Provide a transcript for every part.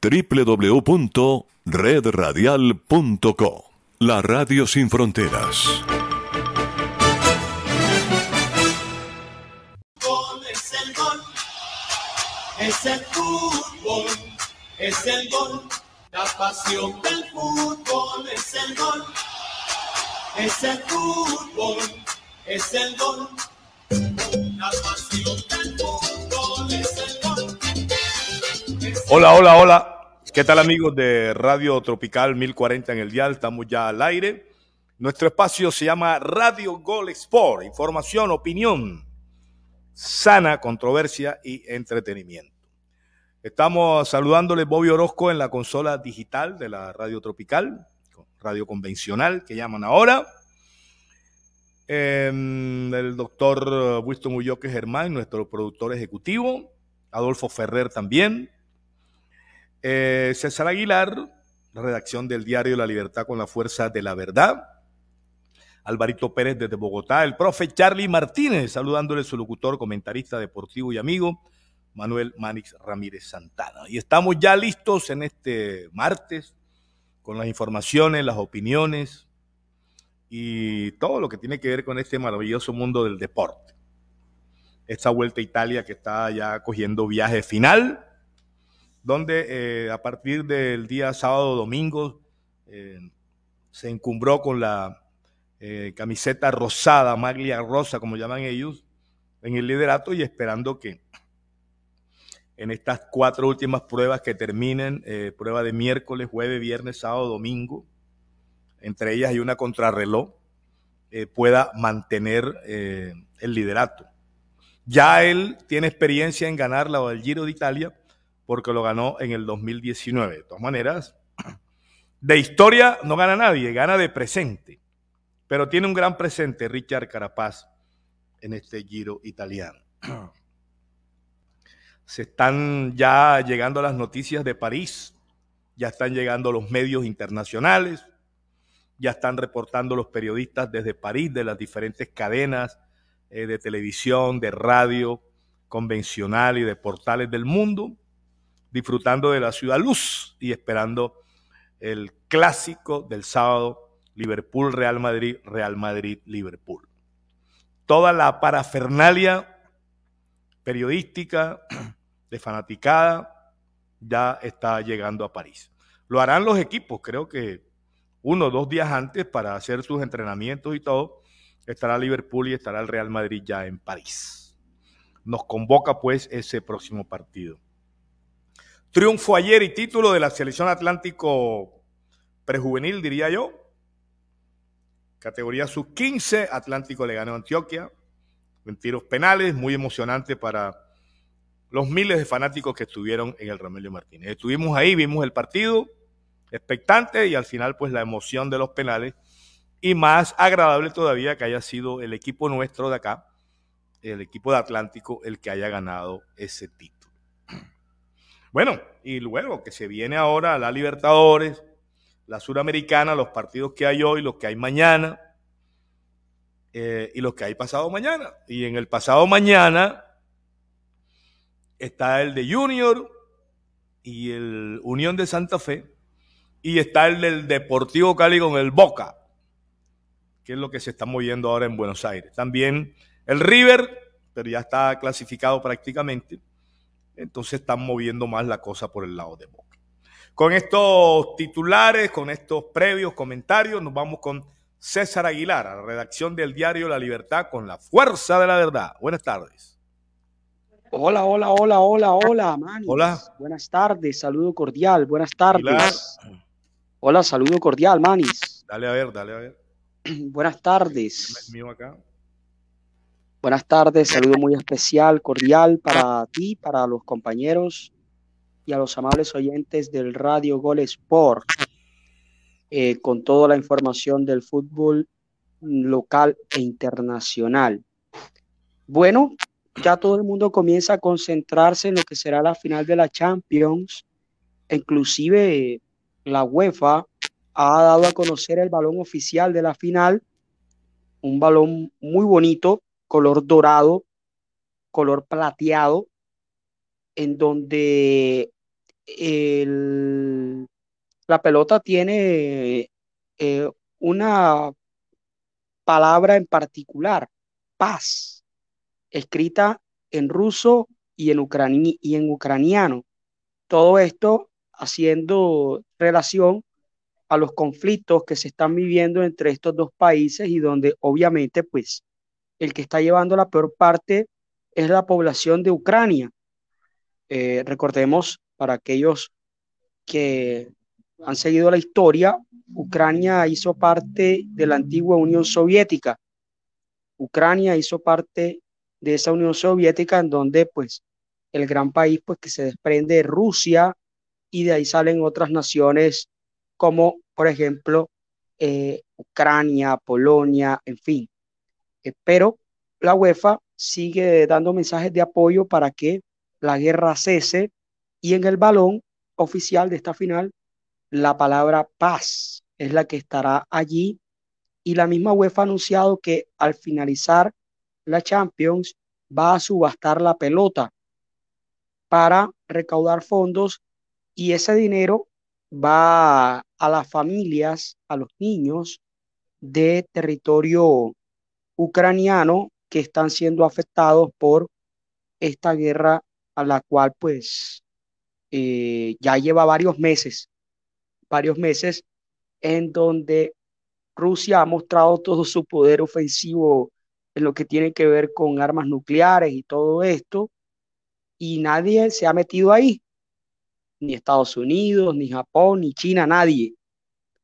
www.redradial.co. La Radio Sin Fronteras. Es el gol, es el fútbol, es el gol, la pasión del fútbol, es el gol, es el fútbol, es el gol, la pasión Hola, hola, hola. ¿Qué tal amigos de Radio Tropical 1040 en el dial? Estamos ya al aire. Nuestro espacio se llama Radio Gol Sport. Información, opinión, sana, controversia y entretenimiento. Estamos saludándole Bobby Orozco en la consola digital de la Radio Tropical, radio convencional que llaman ahora. Eh, el doctor Winston Ulloque Germán, nuestro productor ejecutivo. Adolfo Ferrer también. Eh, César Aguilar, la redacción del diario La Libertad con la Fuerza de la Verdad. Alvarito Pérez desde Bogotá, el profe Charlie Martínez, saludándole su locutor, comentarista deportivo y amigo, Manuel Manix Ramírez Santana. Y estamos ya listos en este martes con las informaciones, las opiniones y todo lo que tiene que ver con este maravilloso mundo del deporte. Esta vuelta a Italia que está ya cogiendo viaje final donde eh, a partir del día sábado domingo eh, se encumbró con la eh, camiseta rosada, maglia rosa, como llaman ellos, en el liderato y esperando que en estas cuatro últimas pruebas que terminen, prueba de miércoles, jueves, viernes, sábado, domingo, entre ellas hay una contrarreloj, pueda mantener el liderato. Ya él tiene experiencia en ganar la del Giro de Italia, porque lo ganó en el 2019. De todas maneras, de historia no gana nadie, gana de presente. Pero tiene un gran presente Richard Carapaz en este giro italiano. Se están ya llegando las noticias de París, ya están llegando los medios internacionales, ya están reportando los periodistas desde París, de las diferentes cadenas eh, de televisión, de radio convencional y de portales del mundo disfrutando de la ciudad luz y esperando el clásico del sábado, Liverpool, Real Madrid, Real Madrid, Liverpool. Toda la parafernalia periodística de fanaticada ya está llegando a París. Lo harán los equipos, creo que uno o dos días antes para hacer sus entrenamientos y todo, estará Liverpool y estará el Real Madrid ya en París. Nos convoca pues ese próximo partido. Triunfo ayer y título de la selección Atlántico prejuvenil, diría yo. Categoría sub-15, Atlántico le ganó a Antioquia en tiros penales, muy emocionante para los miles de fanáticos que estuvieron en el Romelio Martínez. Estuvimos ahí, vimos el partido, expectante y al final pues la emoción de los penales y más agradable todavía que haya sido el equipo nuestro de acá, el equipo de Atlántico, el que haya ganado ese título. Bueno, y luego que se viene ahora la Libertadores, la Suramericana, los partidos que hay hoy, los que hay mañana eh, y los que hay pasado mañana. Y en el pasado mañana está el de Junior y el Unión de Santa Fe y está el del Deportivo Cali con el Boca, que es lo que se está moviendo ahora en Buenos Aires. También el River, pero ya está clasificado prácticamente entonces están moviendo más la cosa por el lado de Boca. Con estos titulares, con estos previos comentarios, nos vamos con César Aguilar, a la redacción del diario La Libertad, con la fuerza de la verdad. Buenas tardes. Hola, hola, hola, hola, hola, Manny. Hola. Buenas tardes, saludo cordial, buenas tardes. Hola, saludo cordial, Manis. Dale a ver, dale a ver. buenas tardes. Mío acá. Buenas tardes, saludo muy especial, cordial para ti, para los compañeros y a los amables oyentes del Radio Gol Sport, eh, con toda la información del fútbol local e internacional. Bueno, ya todo el mundo comienza a concentrarse en lo que será la final de la Champions, inclusive la UEFA ha dado a conocer el balón oficial de la final, un balón muy bonito color dorado, color plateado, en donde la pelota tiene eh, una palabra en particular, paz, escrita en ruso y en, y en ucraniano. Todo esto haciendo relación a los conflictos que se están viviendo entre estos dos países y donde obviamente pues el que está llevando la peor parte es la población de Ucrania. Eh, recordemos para aquellos que han seguido la historia, Ucrania hizo parte de la antigua Unión Soviética. Ucrania hizo parte de esa Unión Soviética en donde pues el gran país pues que se desprende de Rusia y de ahí salen otras naciones como por ejemplo eh, Ucrania, Polonia, en fin. Pero la UEFA sigue dando mensajes de apoyo para que la guerra cese y en el balón oficial de esta final la palabra paz es la que estará allí. Y la misma UEFA ha anunciado que al finalizar la Champions va a subastar la pelota para recaudar fondos y ese dinero va a las familias, a los niños de territorio ucraniano que están siendo afectados por esta guerra a la cual pues eh, ya lleva varios meses, varios meses en donde Rusia ha mostrado todo su poder ofensivo en lo que tiene que ver con armas nucleares y todo esto, y nadie se ha metido ahí, ni Estados Unidos, ni Japón, ni China, nadie.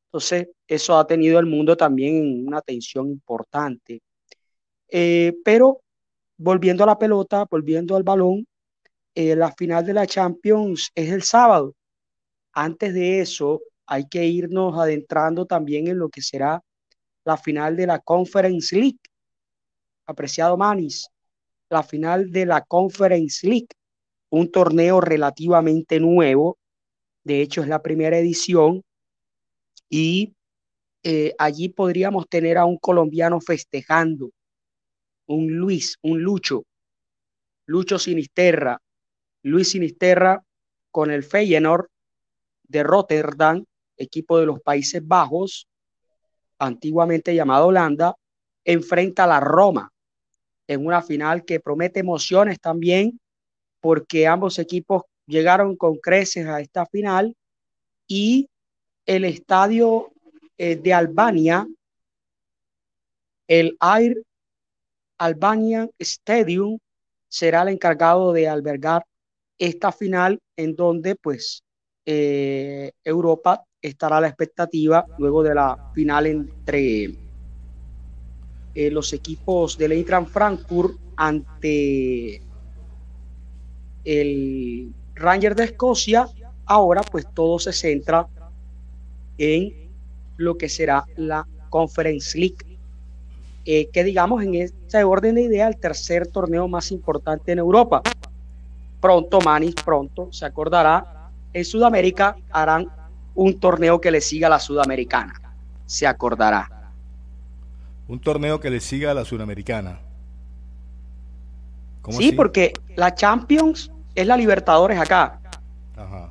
Entonces, eso ha tenido el mundo también una tensión importante. Eh, pero volviendo a la pelota, volviendo al balón, eh, la final de la Champions es el sábado. Antes de eso, hay que irnos adentrando también en lo que será la final de la Conference League. Apreciado Manis, la final de la Conference League, un torneo relativamente nuevo, de hecho es la primera edición, y eh, allí podríamos tener a un colombiano festejando, un Luis, un Lucho, Lucho Sinisterra, Luis Sinisterra con el Feyenoord de Rotterdam, equipo de los Países Bajos, antiguamente llamado Holanda, enfrenta a la Roma en una final que promete emociones también, porque ambos equipos llegaron con creces a esta final y el estadio eh, de Albania, el Air Albania Stadium, será el encargado de albergar esta final en donde pues eh, Europa estará a la expectativa luego de la final entre eh, los equipos del Eintracht Frankfurt ante el Ranger de Escocia. Ahora pues todo se centra en lo que será la Conference League, eh, que digamos en este orden de idea el tercer torneo más importante en Europa pronto, Manis, pronto, se acordará, en Sudamérica harán un torneo que le siga a la Sudamericana. Se acordará. Un torneo que le siga a la Sudamericana. sí, porque la Champions es la Libertadores acá.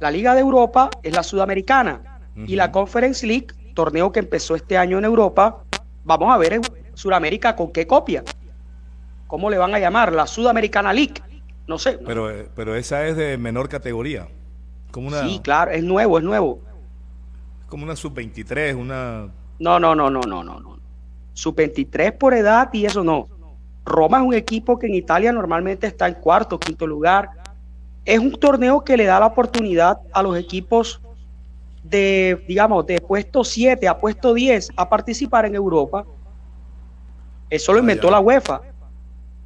La Liga de Europa es la Sudamericana. Y la Conference League, torneo que empezó este año en Europa, vamos a ver en Sudamérica con qué copia. ¿Cómo le van a llamar? La Sudamericana League. No sé. Pero, eh, pero esa es de menor categoría. Como una, sí, claro, es nuevo, es nuevo. Como una sub-23, una... No, no, no, no, no, no, no. Sub-23 por edad y eso no. Roma es un equipo que en Italia normalmente está en cuarto, quinto lugar. Es un torneo que le da la oportunidad a los equipos de, digamos, de puesto 7 a puesto 10 a participar en Europa. Eso lo inventó la UEFA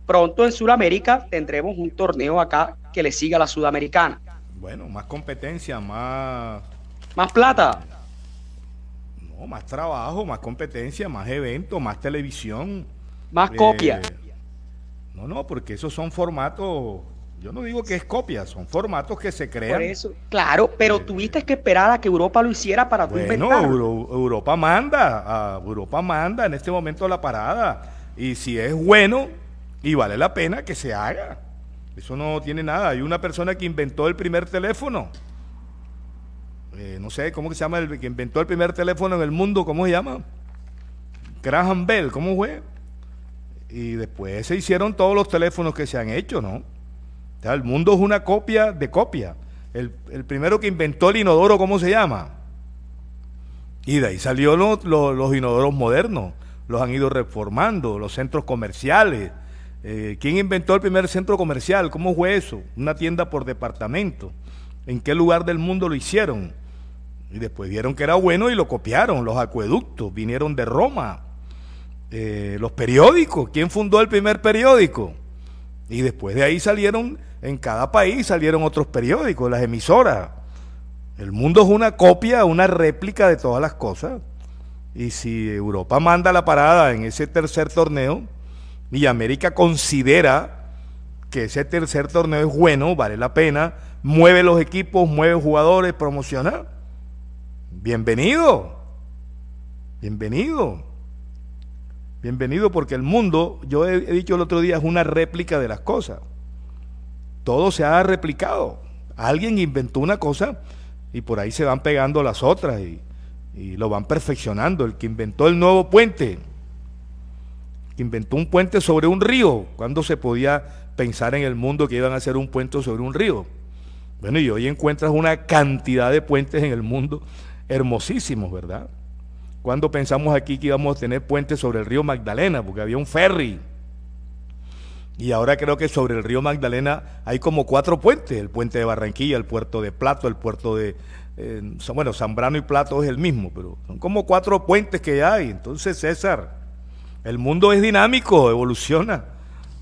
pronto en Sudamérica tendremos un torneo acá que le siga a la Sudamericana. Bueno, más competencia, más... Más plata. No, más trabajo, más competencia, más eventos, más televisión. Más copia. Eh, no, no, porque esos son formatos, yo no digo que es copia, son formatos que se crean. Por eso, claro, pero eh, tuviste que esperar a que Europa lo hiciera para tú bueno, Europa manda, a Europa manda en este momento la parada. Y si es bueno, y vale la pena que se haga. Eso no tiene nada. Hay una persona que inventó el primer teléfono. eh, no sé, ¿cómo se llama? El que inventó el primer teléfono en el mundo, ¿cómo se llama? Graham Bell, ¿cómo fue? Y después se hicieron todos los teléfonos que se han hecho, ¿no? El mundo es una copia de copia. El, primero que inventó el inodoro, ¿cómo se llama? Y de ahí salió los, los, inodoros modernos, los han ido reformando, los centros comerciales. Eh, ¿Quién inventó el primer centro comercial? ¿Cómo fue eso? Una tienda por departamento. ¿En qué lugar del mundo lo hicieron? Y después vieron que era bueno y lo copiaron. Los acueductos vinieron de Roma. Eh, los periódicos. ¿Quién fundó el primer periódico? Y después de ahí salieron, en cada país salieron otros periódicos, las emisoras. El mundo es una copia, una réplica de todas las cosas. Y si Europa manda la parada en ese tercer torneo y América considera que ese tercer torneo es bueno, vale la pena, mueve los equipos, mueve jugadores, promociona, bienvenido. Bienvenido. Bienvenido porque el mundo, yo he, dicho el otro día, es una réplica de las cosas. Todo se ha replicado. Alguien inventó una cosa y por ahí se van pegando las otras y, lo van perfeccionando. El que inventó el nuevo puente, que inventó un puente sobre un río, cuando se podía pensar en el mundo que iban a hacer un puente sobre un río. Bueno, y hoy encuentras una cantidad de puentes en el mundo hermosísimos, ¿verdad? Cuando pensamos aquí que íbamos a tener puentes sobre el río Magdalena, porque había un ferry. Y ahora creo que sobre el río Magdalena hay como cuatro puentes, el puente de Barranquilla, el puerto de Plato, el puerto de, eh, bueno, Zambrano y Plato es el mismo, pero son como cuatro puentes que hay. Entonces, César, el mundo es dinámico, evoluciona.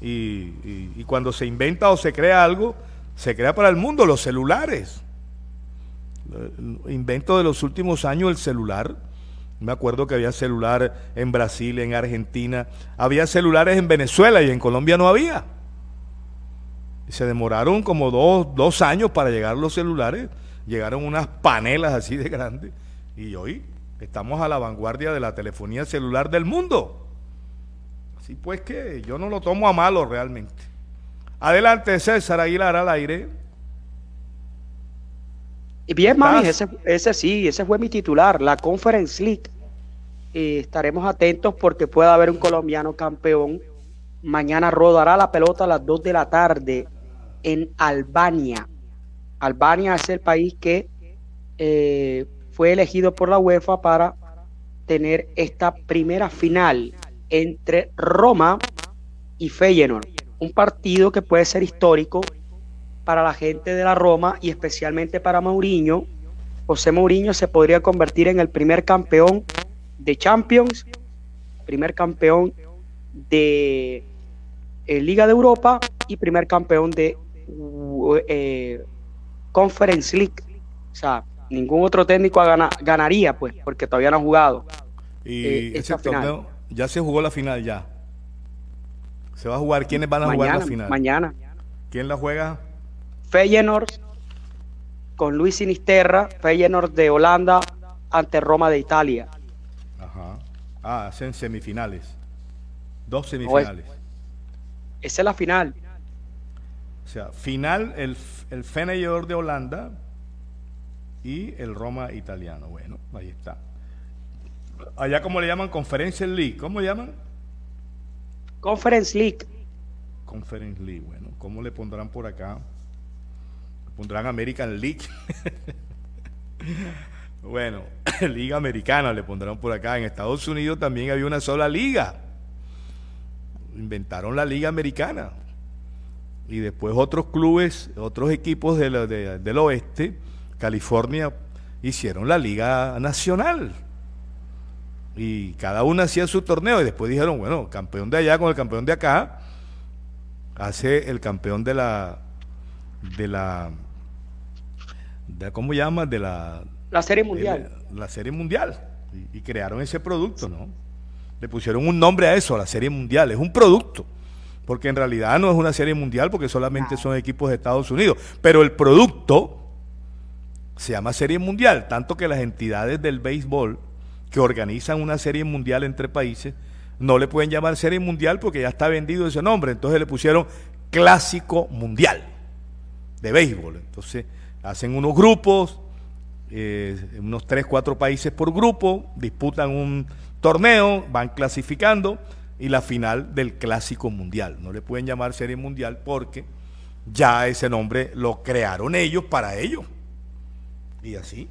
Y, y cuando se inventa o se crea algo, se crea para el mundo, los celulares. El invento de los últimos años, el celular, me acuerdo que había celular en Brasil, en Argentina, había celulares en Venezuela y en Colombia no había. se demoraron como dos, dos años para llegar los celulares, llegaron unas panelas así de grandes y hoy estamos a la vanguardia de la telefonía celular del mundo. Así pues que yo no lo tomo a malo realmente. Adelante César Aguilar al aire. Y bien, Mami, ese, ese, sí, ese fue mi titular, la Conference League. Eh, estaremos atentos porque puede haber un colombiano campeón. Mañana rodará la pelota a las 2 de la tarde en Albania. Albania es el país que eh, fue elegido por la UEFA para tener esta primera final entre Roma y Feyenoord. Un partido que puede ser histórico para la gente de la Roma y especialmente para Mourinho. José Mourinho se podría convertir en el primer campeón de Champions, primer campeón de eh, Liga de Europa y primer campeón de eh, Conference League. O sea, ningún otro técnico ganaría, pues, porque todavía no ha jugado. Y eh, ese torneo ya se jugó la final ya. Se va a jugar. ¿Quiénes van a jugar la final? Mañana. ¿Quién la juega? Feyenoord con Luis Sinisterra, Feyenoord de Holanda ante Roma de Italia. Ajá. Ah, hacen semifinales. Dos semifinales. esa es la final. O sea, final el, el Feyenoord de Holanda y el Roma italiano. Bueno, ahí está. Allá como le llaman Conference League. ¿Cómo le llaman? Conference League. Conference League. Bueno, ¿cómo le pondrán por acá? Pondrán American League. bueno, Liga Americana le pondrán por acá. En Estados Unidos también había una sola liga. Inventaron la Liga Americana. Y después otros clubes, otros equipos del oeste, California, hicieron la Liga Nacional. Y cada uno hacía su torneo. Y después dijeron, bueno, campeón de allá con el campeón de acá, hace el campeón de la de la de, ¿cómo llama? De la... La serie mundial. la serie mundial. Y, crearon ese producto, ¿no? Le pusieron un nombre a eso, la serie mundial. Es un producto. Porque en realidad no es una serie mundial porque solamente son equipos de Estados Unidos. Pero el producto se llama serie mundial. Tanto que las entidades del béisbol que organizan una serie mundial entre países no le pueden llamar serie mundial porque ya está vendido ese nombre. Entonces le pusieron clásico mundial de béisbol. Entonces hacen unos grupos eh, unos 3, 4 países por grupo, disputan un torneo, van clasificando y la final del Clásico Mundial. No le pueden llamar Serie Mundial porque ya ese nombre lo crearon ellos para ellos. Y así,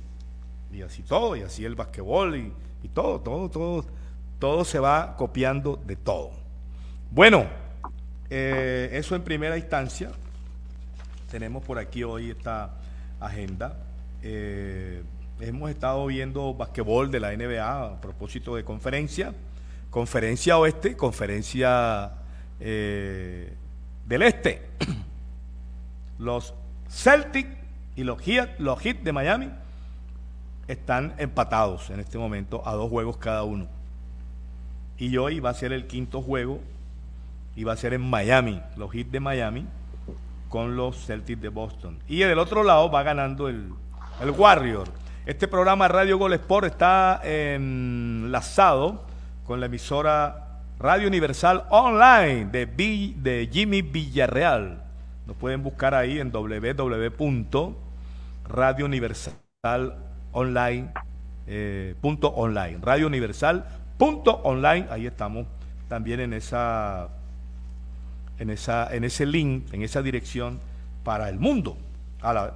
y así todo, y así el basquetbol y, todo, todo, todo, todo se va copiando de todo. Bueno, eh, eso en primera instancia. Tenemos por aquí hoy esta agenda. Eh, hemos estado viendo basquetbol de la NBA a propósito de conferencia. Conferencia oeste, conferencia eh, del este. Los Celtic y los Heat, los Heat de Miami están empatados en este momento a dos juegos cada uno. Y hoy va a ser el quinto juego y va a ser en Miami, los Heat de Miami con los Celtics de Boston. Y del otro lado va ganando el, el Warrior. Este programa Radio Gol Sport está enlazado con la emisora Radio Universal Online de, de Jimmy Villarreal. Nos pueden buscar ahí en www.radiouniversalonline.online. Eh. Radio Universal online. Ahí estamos también en esa, en esa, en ese link, en esa dirección para el mundo.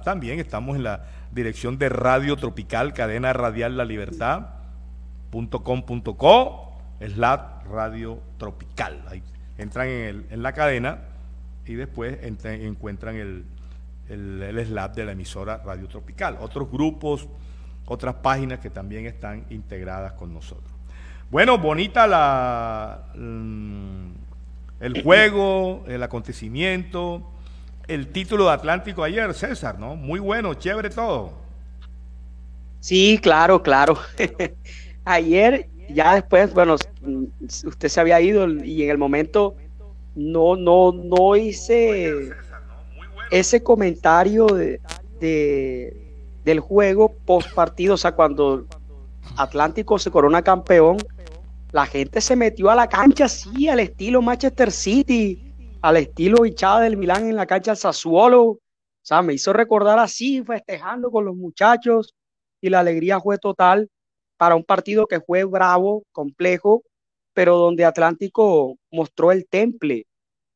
también estamos en la dirección de Radio Tropical, cadena radial La Libertad, .com.co, la Radio Tropical. Ahí entran en, en la cadena y después encuentran el, el, el slab de la emisora Radio Tropical. Otros grupos, otras páginas que también están integradas con nosotros. Bueno, bonita la, mm, el juego, el acontecimiento, el título de Atlántico ayer, César, ¿no? Muy bueno, chévere todo. Sí, claro, claro. ayer, ya después, bueno, usted se había ido y en el momento no, no, no hice ese comentario de, del juego post partido, o sea, cuando Atlántico se corona campeón, la gente se metió a la cancha así, al estilo Manchester City, al estilo hinchada del Milán en la cancha Sassuolo. O sea, me hizo recordar así, festejando con los muchachos, y la alegría fue total para un partido que fue bravo, complejo, pero donde Atlántico mostró el temple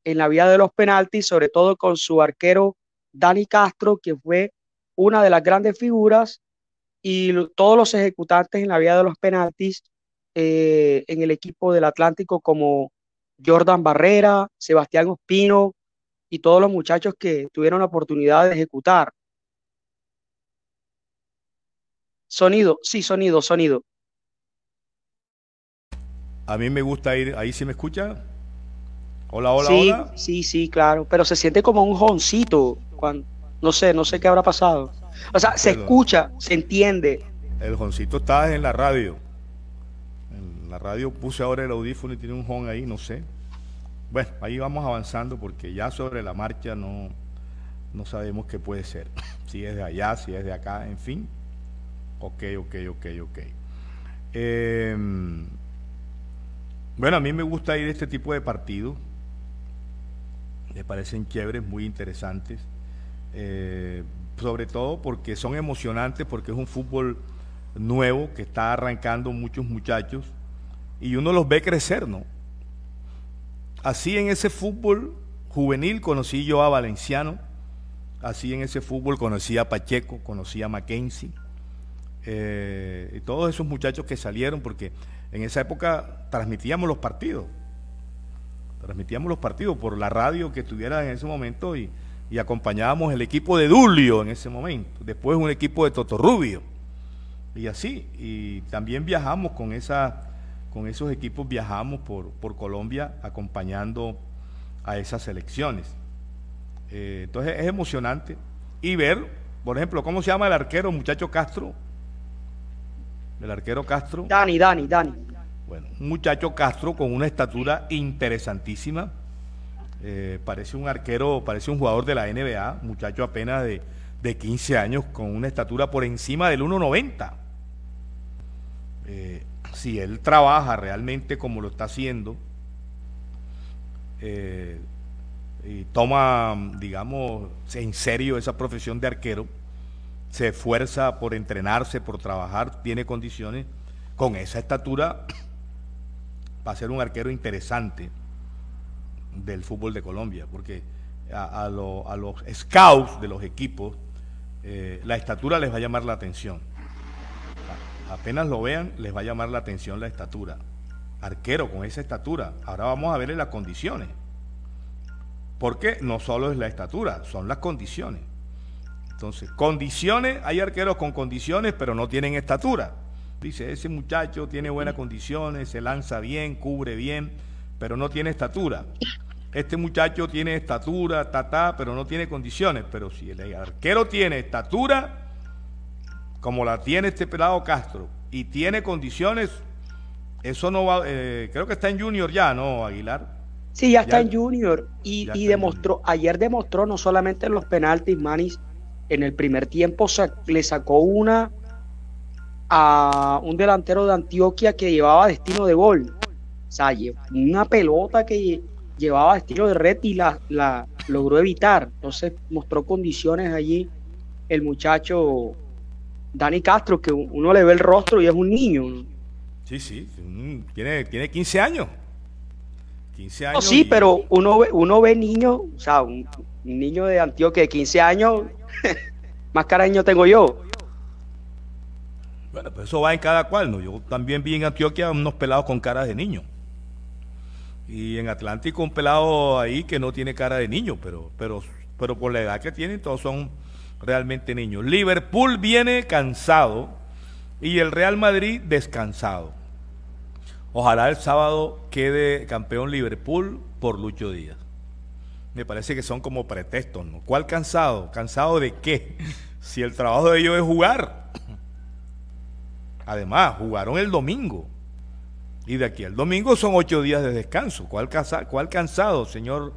en la vía de los penaltis, sobre todo con su arquero Dani Castro, que fue una de las grandes figuras, y todos los ejecutantes en la vía de los penaltis eh, en el equipo del Atlántico, como Jordan Barrera, Sebastián Ospino y todos los muchachos que tuvieron la oportunidad de ejecutar. Sonido, sí, sonido, sonido. A mí me gusta ir, ahí se me escucha. Hola, hola, sí, hola. Sí, sí, claro, pero se siente como un joncito, cuando, no sé, no sé qué habrá pasado. O sea, se escucha, se entiende. El joncito está en la radio. La radio puse ahora el audífono y tiene un jon ahí, no sé. Bueno, ahí vamos avanzando porque ya sobre la marcha no, no sabemos qué puede ser. Si es de allá, si es de acá, en fin. Ok, ok, ok, ok. Eh, bueno, a mí me gusta ir a este tipo de partidos. Me parecen chéveres, muy interesantes. Eh, sobre todo porque son emocionantes, porque es un fútbol nuevo que está arrancando muchos muchachos y uno los ve crecer, ¿no? Así en ese fútbol juvenil conocí yo a Valenciano, así en ese fútbol conocí a Pacheco, conocí a Mackenzie, eh, y todos esos muchachos que salieron, porque en esa época transmitíamos los partidos. Transmitíamos los partidos por la radio que estuviera en ese momento y, y acompañábamos el equipo de Dulio en ese momento. Después un equipo de Totorrubio. Y así. Y también viajamos con, esa, con esos equipos, viajamos por, por Colombia acompañando a esas selecciones. Eh, entonces es emocionante. Y ver, por ejemplo, ¿cómo se llama el arquero, muchacho Castro? El arquero Castro. Dani, Dani, Dani. Bueno, un muchacho Castro con una estatura interesantísima. Eh, parece un arquero, parece un jugador de la NBA, muchacho apenas de, de 15 años con una estatura por encima del 1,90. Eh, si él trabaja realmente como lo está haciendo eh, y toma, digamos, en serio esa profesión de arquero, se esfuerza por entrenarse, por trabajar, tiene condiciones, con esa estatura va a ser un arquero interesante del fútbol de Colombia, porque a, los scouts de los equipos eh, la estatura les va a llamar la atención. Apenas lo vean, les va a llamar la atención la estatura. Arquero con esa estatura. Ahora vamos a ver las condiciones. Porque no solo es la estatura, son las condiciones. Entonces, condiciones, hay arqueros con condiciones, pero no tienen estatura. Dice, ese muchacho tiene buenas condiciones, se lanza bien, cubre bien, pero no tiene estatura. Este muchacho tiene estatura, ta, pero no tiene condiciones. Pero si el arquero tiene estatura, como la tiene este pelado Castro, y tiene condiciones, eso no va, eh, creo que está en Junior ya, ¿no, Aguilar? Sí, ya, está en Junior y, demostró, ayer demostró no solamente en los penaltis, Manis, en el primer tiempo le sacó una a un delantero de Antioquia que llevaba destino de gol. O sea, una pelota que llevaba destino de red y la, la logró evitar. Entonces mostró condiciones allí el muchacho Dani Castro, que uno le ve el rostro y es un niño. Sí, sí, tiene, tiene 15 años. 15 años. sí, pero uno ve, uno ve niños, o sea, un, niño de Antioquia de 15 años, más cariño tengo yo. Bueno, pues eso va en cada cual, ¿no? Yo también vi en Antioquia unos pelados con caras de niño. Y en Atlántico un pelado ahí que no tiene cara de niño, pero, pero, pero por la edad que tienen, todos son realmente niños. Liverpool viene cansado y el Real Madrid descansado. Ojalá el sábado quede campeón Liverpool por Lucho Díaz. Me parece que son como pretextos, ¿no? ¿Cuál cansado? ¿Cansado de qué? Si el trabajo de ellos es jugar. Además, jugaron el domingo. Y de aquí al domingo son ocho días de descanso. ¿Cuál, cuál cansado, señor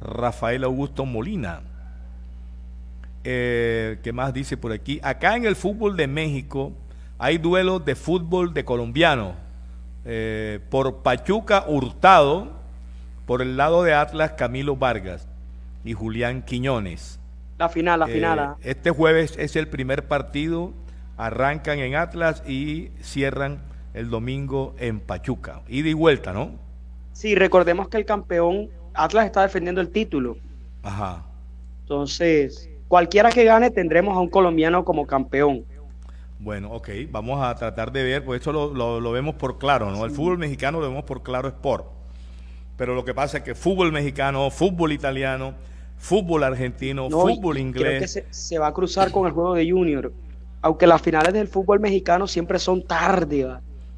Rafael Augusto Molina? Eh, ¿Qué más dice por aquí? Acá en el fútbol de México hay duelos de fútbol de colombiano. Eh, por Pachuca Hurtado, por el lado de Atlas Camilo Vargas y Julián Quiñones. La final, la eh, final. Este jueves es el primer partido. Arrancan en Atlas y cierran el domingo en Pachuca. Ida y vuelta, ¿no? Sí, recordemos que el campeón Atlas está defendiendo el título. Ajá. Entonces, cualquiera que gane tendremos a un colombiano como campeón. Bueno, ok, vamos a tratar de ver, pues esto lo, vemos por claro, ¿no? El fútbol mexicano lo vemos por claro Sport. Pero lo que pasa es que fútbol mexicano, fútbol italiano, fútbol argentino, fútbol inglés. Creo que se, va a cruzar con el juego de Junior. Aunque las finales del fútbol mexicano siempre son tarde,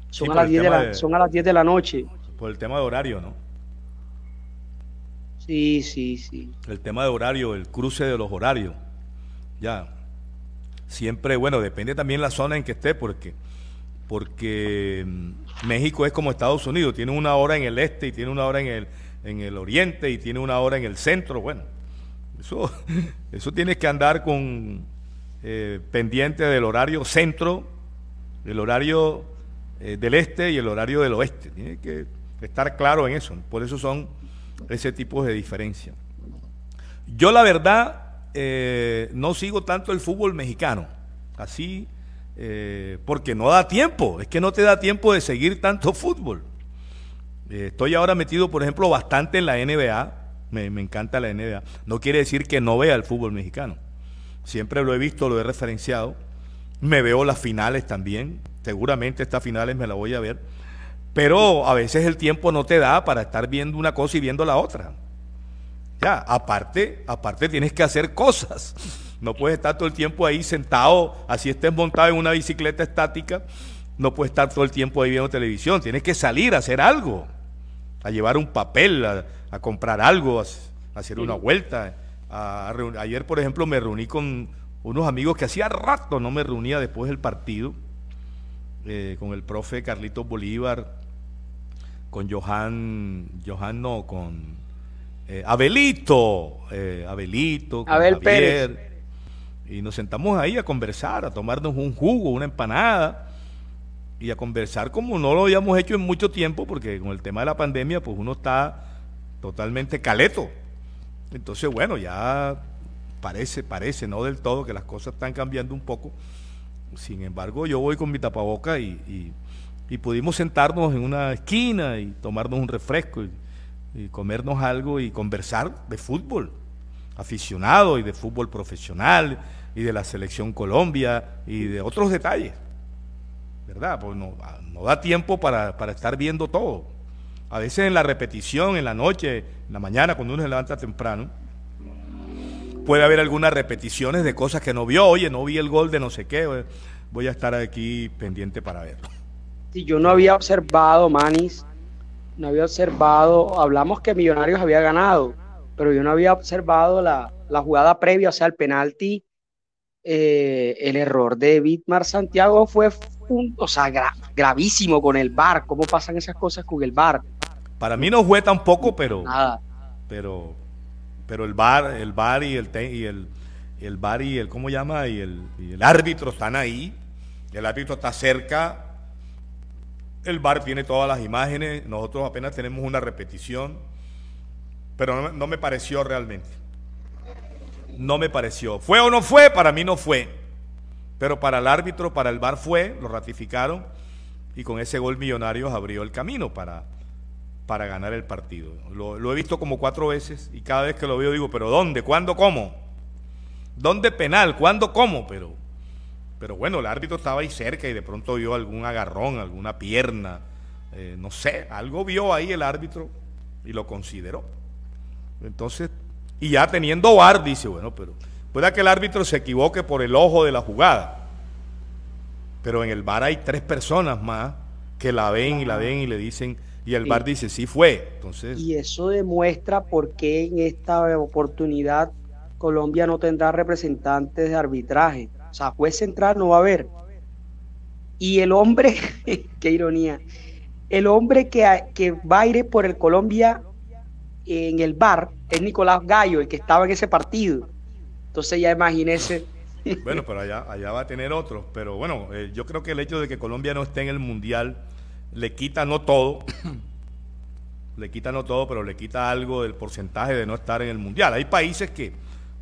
son, a las 10 de la, son a las 10 de la noche. Por el tema de horario, ¿no? Sí, sí, sí. El tema de horario, el cruce de los horarios. Ya. Siempre, bueno, depende también la zona en que esté, porque, porque mm, México es como Estados Unidos, tiene una hora en el este y tiene una hora en el, en el oriente y tiene una hora en el centro. Bueno, eso, eso tienes que andar con eh, pendiente del horario centro, del horario eh, del este y el horario del oeste. Tiene que estar claro en eso. Por eso son ese tipo de diferencia. Yo la verdad eh, no sigo tanto el fútbol mexicano, así, eh, porque no da tiempo, es que no te da tiempo de seguir tanto fútbol. Eh, estoy ahora metido, por ejemplo, bastante en la NBA, me, me encanta la NBA, no quiere decir que no vea el fútbol mexicano, siempre lo he visto, lo he referenciado, me veo las finales también, seguramente estas finales me las voy a ver pero a veces el tiempo no te da para estar viendo una cosa y viendo la otra. Ya, aparte, aparte tienes que hacer cosas. No puedes estar todo el tiempo ahí sentado, así estés montado en una bicicleta estática, no puedes estar todo el tiempo ahí viendo televisión. Tienes que salir a hacer algo, a llevar un papel, a, comprar algo, a, hacer una vuelta. ayer, por ejemplo, me reuní con unos amigos que hacía rato no me reunía después del partido, eh, con el profe Carlitos Bolívar, con Johan, Johan no, con eh, Abelito, eh, Abelito, con Abel Pérez. Y nos sentamos ahí a conversar, a tomarnos un jugo, una empanada y a conversar como no lo habíamos hecho en mucho tiempo, porque con el tema de la pandemia, pues uno está totalmente caleto. Entonces, bueno, ya parece, parece, no del todo, que las cosas están cambiando un poco. Sin embargo, yo voy con mi tapaboca y, y, pudimos sentarnos en una esquina y tomarnos un refresco y, comernos algo y conversar de fútbol aficionado y de fútbol profesional y de la selección Colombia y de otros detalles. ¿Verdad? Pues no, no da tiempo para, para estar viendo todo. A veces en la repetición, en la noche, en la mañana, cuando uno se levanta temprano, puede haber algunas repeticiones de cosas que no vio. Oye, no vi el gol de no sé qué. Voy a estar aquí pendiente para verlo. Sí, yo no había observado, Manis, no había observado, hablamos que Millonarios había ganado, pero yo no había observado la, jugada previa, o sea, el penalti, eh, el error de Bitmar Santiago fue o sea, gravísimo con el bar. ¿Cómo pasan esas cosas con el bar? Para mí no fue tampoco, pero. Pero. Pero el bar, el bar y el y el, el bar y el, ¿cómo llama? Y el, el árbitro están ahí. El árbitro está cerca. El bar tiene todas las imágenes. Nosotros apenas tenemos una repetición. Pero no me pareció realmente. No me pareció. ¿Fue o no fue? Para mí no fue. Pero para el árbitro, para el VAR fue, lo ratificaron y con ese gol Millonarios abrió el camino para, para ganar el partido. Lo, he visto como cuatro veces y cada vez que lo veo digo, pero ¿dónde? ¿Cuándo? ¿Cómo? ¿Dónde penal? ¿Cuándo? ¿Cómo? Pero, pero bueno, el árbitro estaba ahí cerca y de pronto vio algún agarrón, alguna pierna, eh, no sé, algo vio ahí el árbitro y lo consideró. Entonces, y ya teniendo VAR, dice, bueno, pero Puede que el árbitro se equivoque por el ojo de la jugada, pero en el bar hay tres personas más que la ven y la ven y le dicen, y el bar dice, sí fue. Entonces, y eso demuestra por qué en esta oportunidad Colombia no tendrá representantes de arbitraje. O sea, juez central no va a haber. Y el hombre, qué ironía, el hombre que, que va a ir por el Colombia en el bar es Nicolás Gallo, el que estaba en ese partido. Entonces ya imagínese. Bueno, pero allá, allá va a tener otros. Pero bueno, eh, yo creo que el hecho de que Colombia no esté en el Mundial le quita no todo, le quita no todo, pero le quita algo del porcentaje de no estar en el Mundial. Hay países que,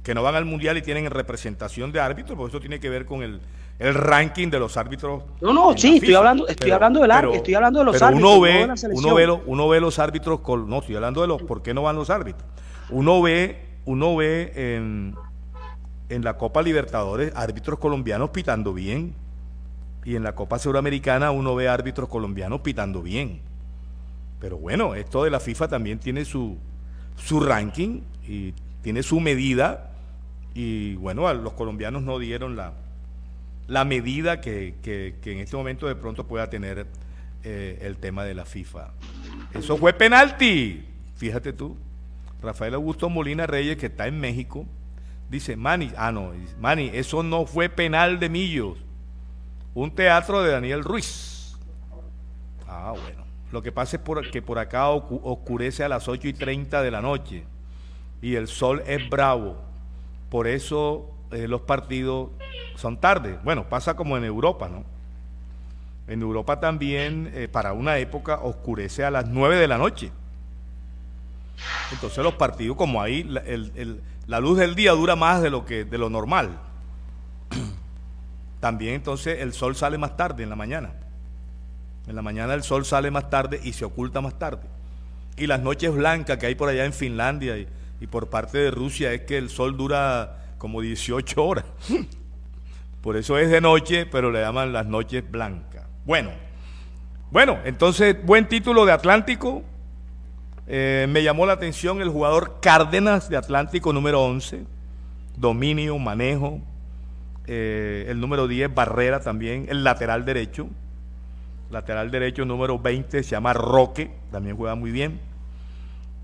que no van al Mundial y tienen representación de árbitros, porque eso tiene que ver con el, el ranking de los árbitros. No, no, sí, estoy hablando, estoy hablando del árbitro, estoy hablando de los árbitros. Uno ve, uno ve, uno ve los árbitros, no, estoy hablando de los, ¿por qué no van los árbitros? Uno ve, uno ve en en la Copa Libertadores árbitros colombianos pitando bien. Y en la Copa Suramericana uno ve árbitros colombianos pitando bien. Pero bueno, esto de la FIFA también tiene su, su ranking y tiene su medida. Y bueno, los colombianos no dieron la, la medida que, en este momento de pronto pueda tener eh, el tema de la FIFA. Eso fue penalti. Fíjate tú. Rafael Augusto Molina Reyes, que está en México, Dice, Mani, ah, no, Mani, eso no fue penal de Millos. Un teatro de Daniel Ruiz. Ah, bueno. Lo que pasa es por, que por acá oscurece a las 8 y 30 de la noche y el sol es bravo. Por eso eh, los partidos son tarde. Bueno, pasa como en Europa, ¿no? En Europa también, eh, para una época, oscurece a las 9 de la noche. Entonces los partidos, como ahí la luz del día dura más de lo, que, de lo normal, también entonces el sol sale más tarde en la mañana. En la mañana el sol sale más tarde y se oculta más tarde. Y las noches blancas que hay por allá en Finlandia y, y por parte de Rusia es que el sol dura como 18 horas. Por eso es de noche, pero le llaman las noches blancas. Bueno, bueno, entonces buen título de Atlántico, eh, me llamó la atención el jugador Cárdenas de Atlántico número 11, dominio, manejo. Eh, el número 10, Barrera también, el lateral derecho. Lateral derecho número 20 se llama Roque, también juega muy bien.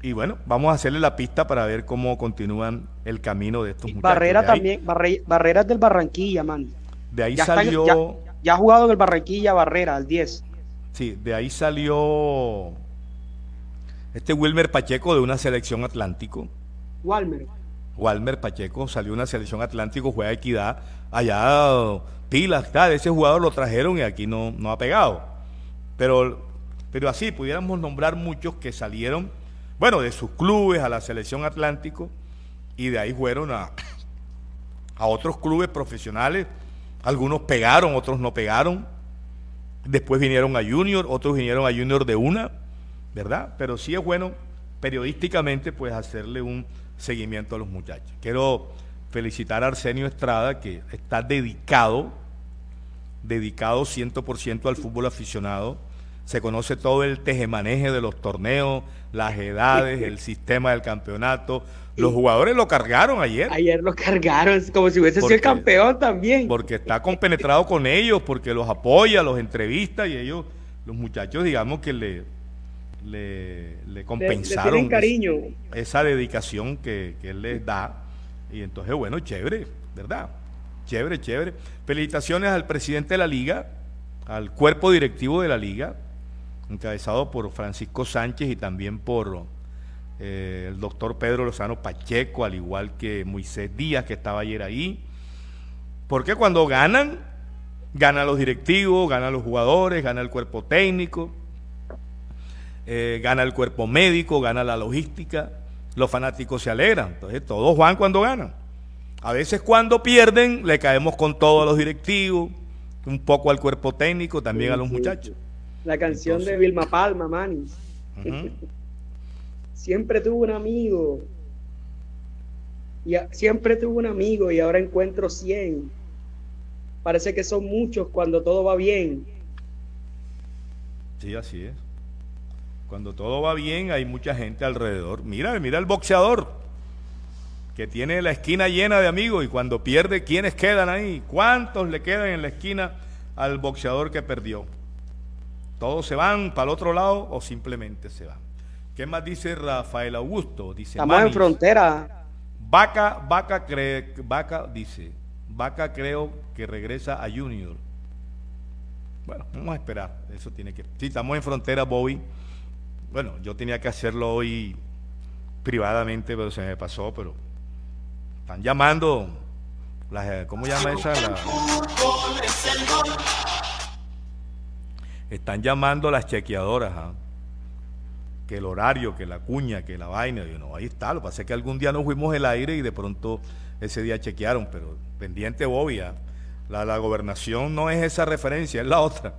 Y bueno, vamos a hacerle la pista para ver cómo continúan el camino de estos muchachos. Barrera también, Barrera es del Barranquilla, man. De ahí salió. ya, ha jugado en el Barranquilla Barrera, al 10. Sí, de ahí salió este Wilmer Pacheco de una selección Atlántico. Walmer. Walmer Pacheco salió de una selección Atlántico, juega equidad. Allá, pilas, tal, ese jugador lo trajeron y aquí no, no ha pegado. Pero, pero así, pudiéramos nombrar muchos que salieron, bueno, de sus clubes a la selección Atlántico y de ahí fueron a, a otros clubes profesionales. Algunos pegaron, otros no pegaron. Después vinieron a Junior, otros vinieron a Junior de una, ¿verdad? Pero sí es bueno periodísticamente pues hacerle un seguimiento a los muchachos. Quiero felicitar a Arsenio Estrada que está dedicado, dedicado 100% al fútbol aficionado. Se conoce todo el tejemaneje de los torneos, las edades, el sistema del campeonato. Los jugadores lo cargaron ayer. Ayer lo cargaron, como si hubiese sido el campeón también. Porque está compenetrado con ellos, porque los apoya, los entrevista y ellos, los muchachos, digamos que le, le, compensaron cariño. esa dedicación que, que él les da. Y entonces, bueno, chévere, ¿verdad? Chévere, chévere. Felicitaciones al presidente de la liga, al cuerpo directivo de la liga, encabezado por Francisco Sánchez y también por eh, el doctor Pedro Lozano Pacheco, al igual que Moisés Díaz, que estaba ayer ahí. Porque cuando ganan, ganan los directivos, ganan los jugadores, gana el cuerpo técnico, eh, gana el cuerpo médico, gana la logística, los fanáticos se alegran. Entonces, todos van cuando ganan. A veces cuando pierden, le caemos con todos los directivos, un poco al cuerpo técnico, también a los muchachos. La canción de Vilma Palma, Manis. siempre tuvo un amigo. Y siempre tuvo un amigo y ahora encuentro 100. Parece que son muchos cuando todo va bien. Sí, así es. Cuando todo va bien hay mucha gente alrededor. Mira, mira el boxeador que tiene la esquina llena de amigos y cuando pierde, ¿quiénes quedan ahí? ¿Cuántos le quedan en la esquina al boxeador que perdió? ¿Todos se van para el otro lado o simplemente se van? ¿Qué más dice Rafael Augusto? Dice Estamos en frontera. Vaca, vaca, cree, vaca, dice, vaca creo que regresa a Junior. Bueno, vamos a esperar. Eso tiene que. Sí, estamos en frontera, Bobby. Bueno, yo tenía que hacerlo hoy privadamente, pero se me pasó, pero están llamando. ¿Cómo llama esa? La, están llamando las chequeadoras, ¿ah? que el horario, que la cuña, que la vaina. Y no, ahí está. Lo que pasa es que algún día nos fuimos el aire y de pronto ese día chequearon, pero pendiente obvia. ¿ah? La, la gobernación no es esa referencia, es la otra,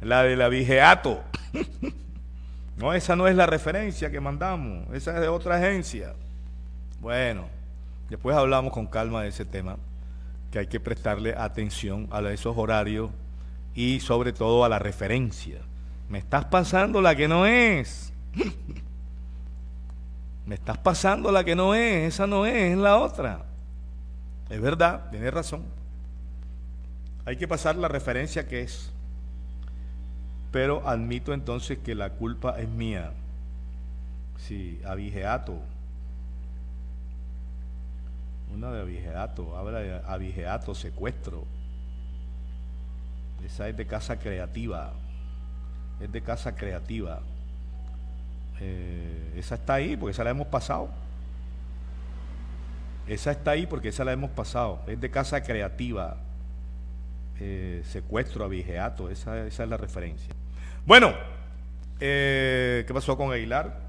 la de la Vigeato. no, esa no es la referencia que mandamos, esa es de otra agencia. Bueno, después hablamos con calma de ese tema, que hay que prestarle atención a esos horarios y sobre todo a la referencia. Me estás pasando la que no es. Me estás pasando la que no es, esa no es, es la otra. Es verdad, tienes razón. Hay que pasar la referencia que es. Pero admito entonces que la culpa es mía. Sí, abigeato. Una de abigeato, habla de abigeato, secuestro. Esa es de casa creativa. Es de casa creativa. Eh, esa está ahí porque esa la hemos pasado. Esa está ahí porque esa la hemos pasado. Es de casa creativa. Eh, secuestro, abigeato. Esa, esa es la referencia. Bueno, eh, ¿qué pasó con Aguilar?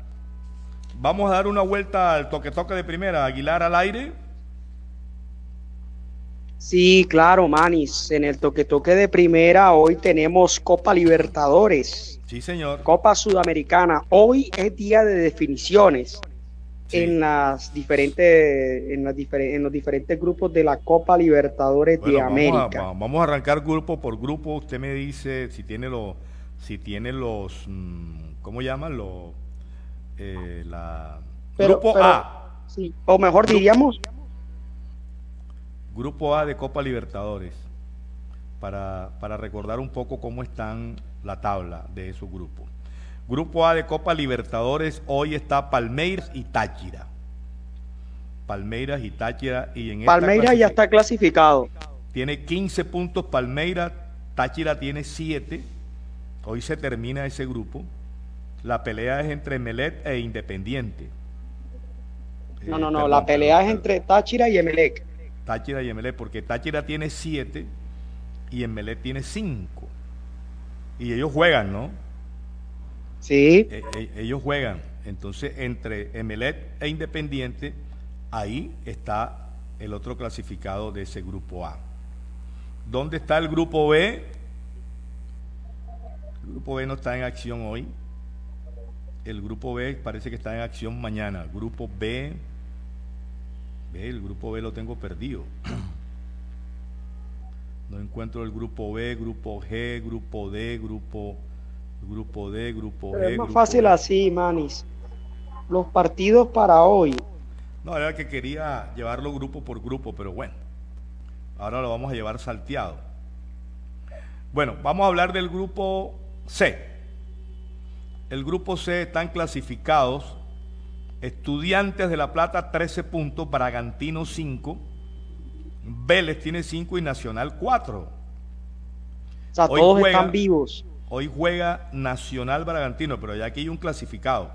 Vamos a dar una vuelta al toque-toque de primera. Aguilar al aire. Sí, claro, Manis. En el toque-toque de primera hoy tenemos Copa Libertadores. Sí, señor. Copa Sudamericana. Hoy es día de definiciones en las diferentes en, las en los diferentes grupos de la Copa Libertadores de América. vamos a arrancar grupo por grupo. Usted me dice si tiene los si tiene los mm, ¿cómo llaman los eh, la grupo A. Sí, o mejor diríamos Grupo A de Copa Libertadores, para, recordar un poco cómo están la tabla de esos grupos. Grupo A de Copa Libertadores, hoy está Palmeiras y Táchira. Palmeiras y Táchira. Y en Palmeiras ya está clasificado. Tiene 15 puntos Palmeiras, Táchira tiene 7. Hoy se termina ese grupo. La pelea es entre Melet e Independiente. No, no, no, la pelea es entre Táchira y Emelec. Táchira y Emelec, porque Táchira tiene siete y Emelec tiene cinco. Y ellos juegan, ¿no? Sí. E, e, ellos juegan. Entonces, entre Emelec e Independiente, ahí está el otro clasificado de ese grupo A. ¿Dónde está el grupo B? El grupo B no está en acción hoy. El grupo B parece que está en acción mañana. Grupo B. Ve, el grupo B lo tengo perdido. No encuentro el grupo B, grupo G, grupo D, grupo, grupo D, grupo Pero G. es más fácil así, Manis. Los partidos para hoy. No, era que quería llevarlo grupo por grupo, pero bueno. Ahora lo vamos a llevar salteado. Bueno, vamos a hablar del grupo C. El grupo C están clasificados Estudiantes de La Plata 13 puntos, Bragantino 5, Vélez tiene 5 y Nacional 4. O sea, Hoy todos juega- están vivos. Hoy juega Nacional Bragantino, pero ya aquí hay un clasificado.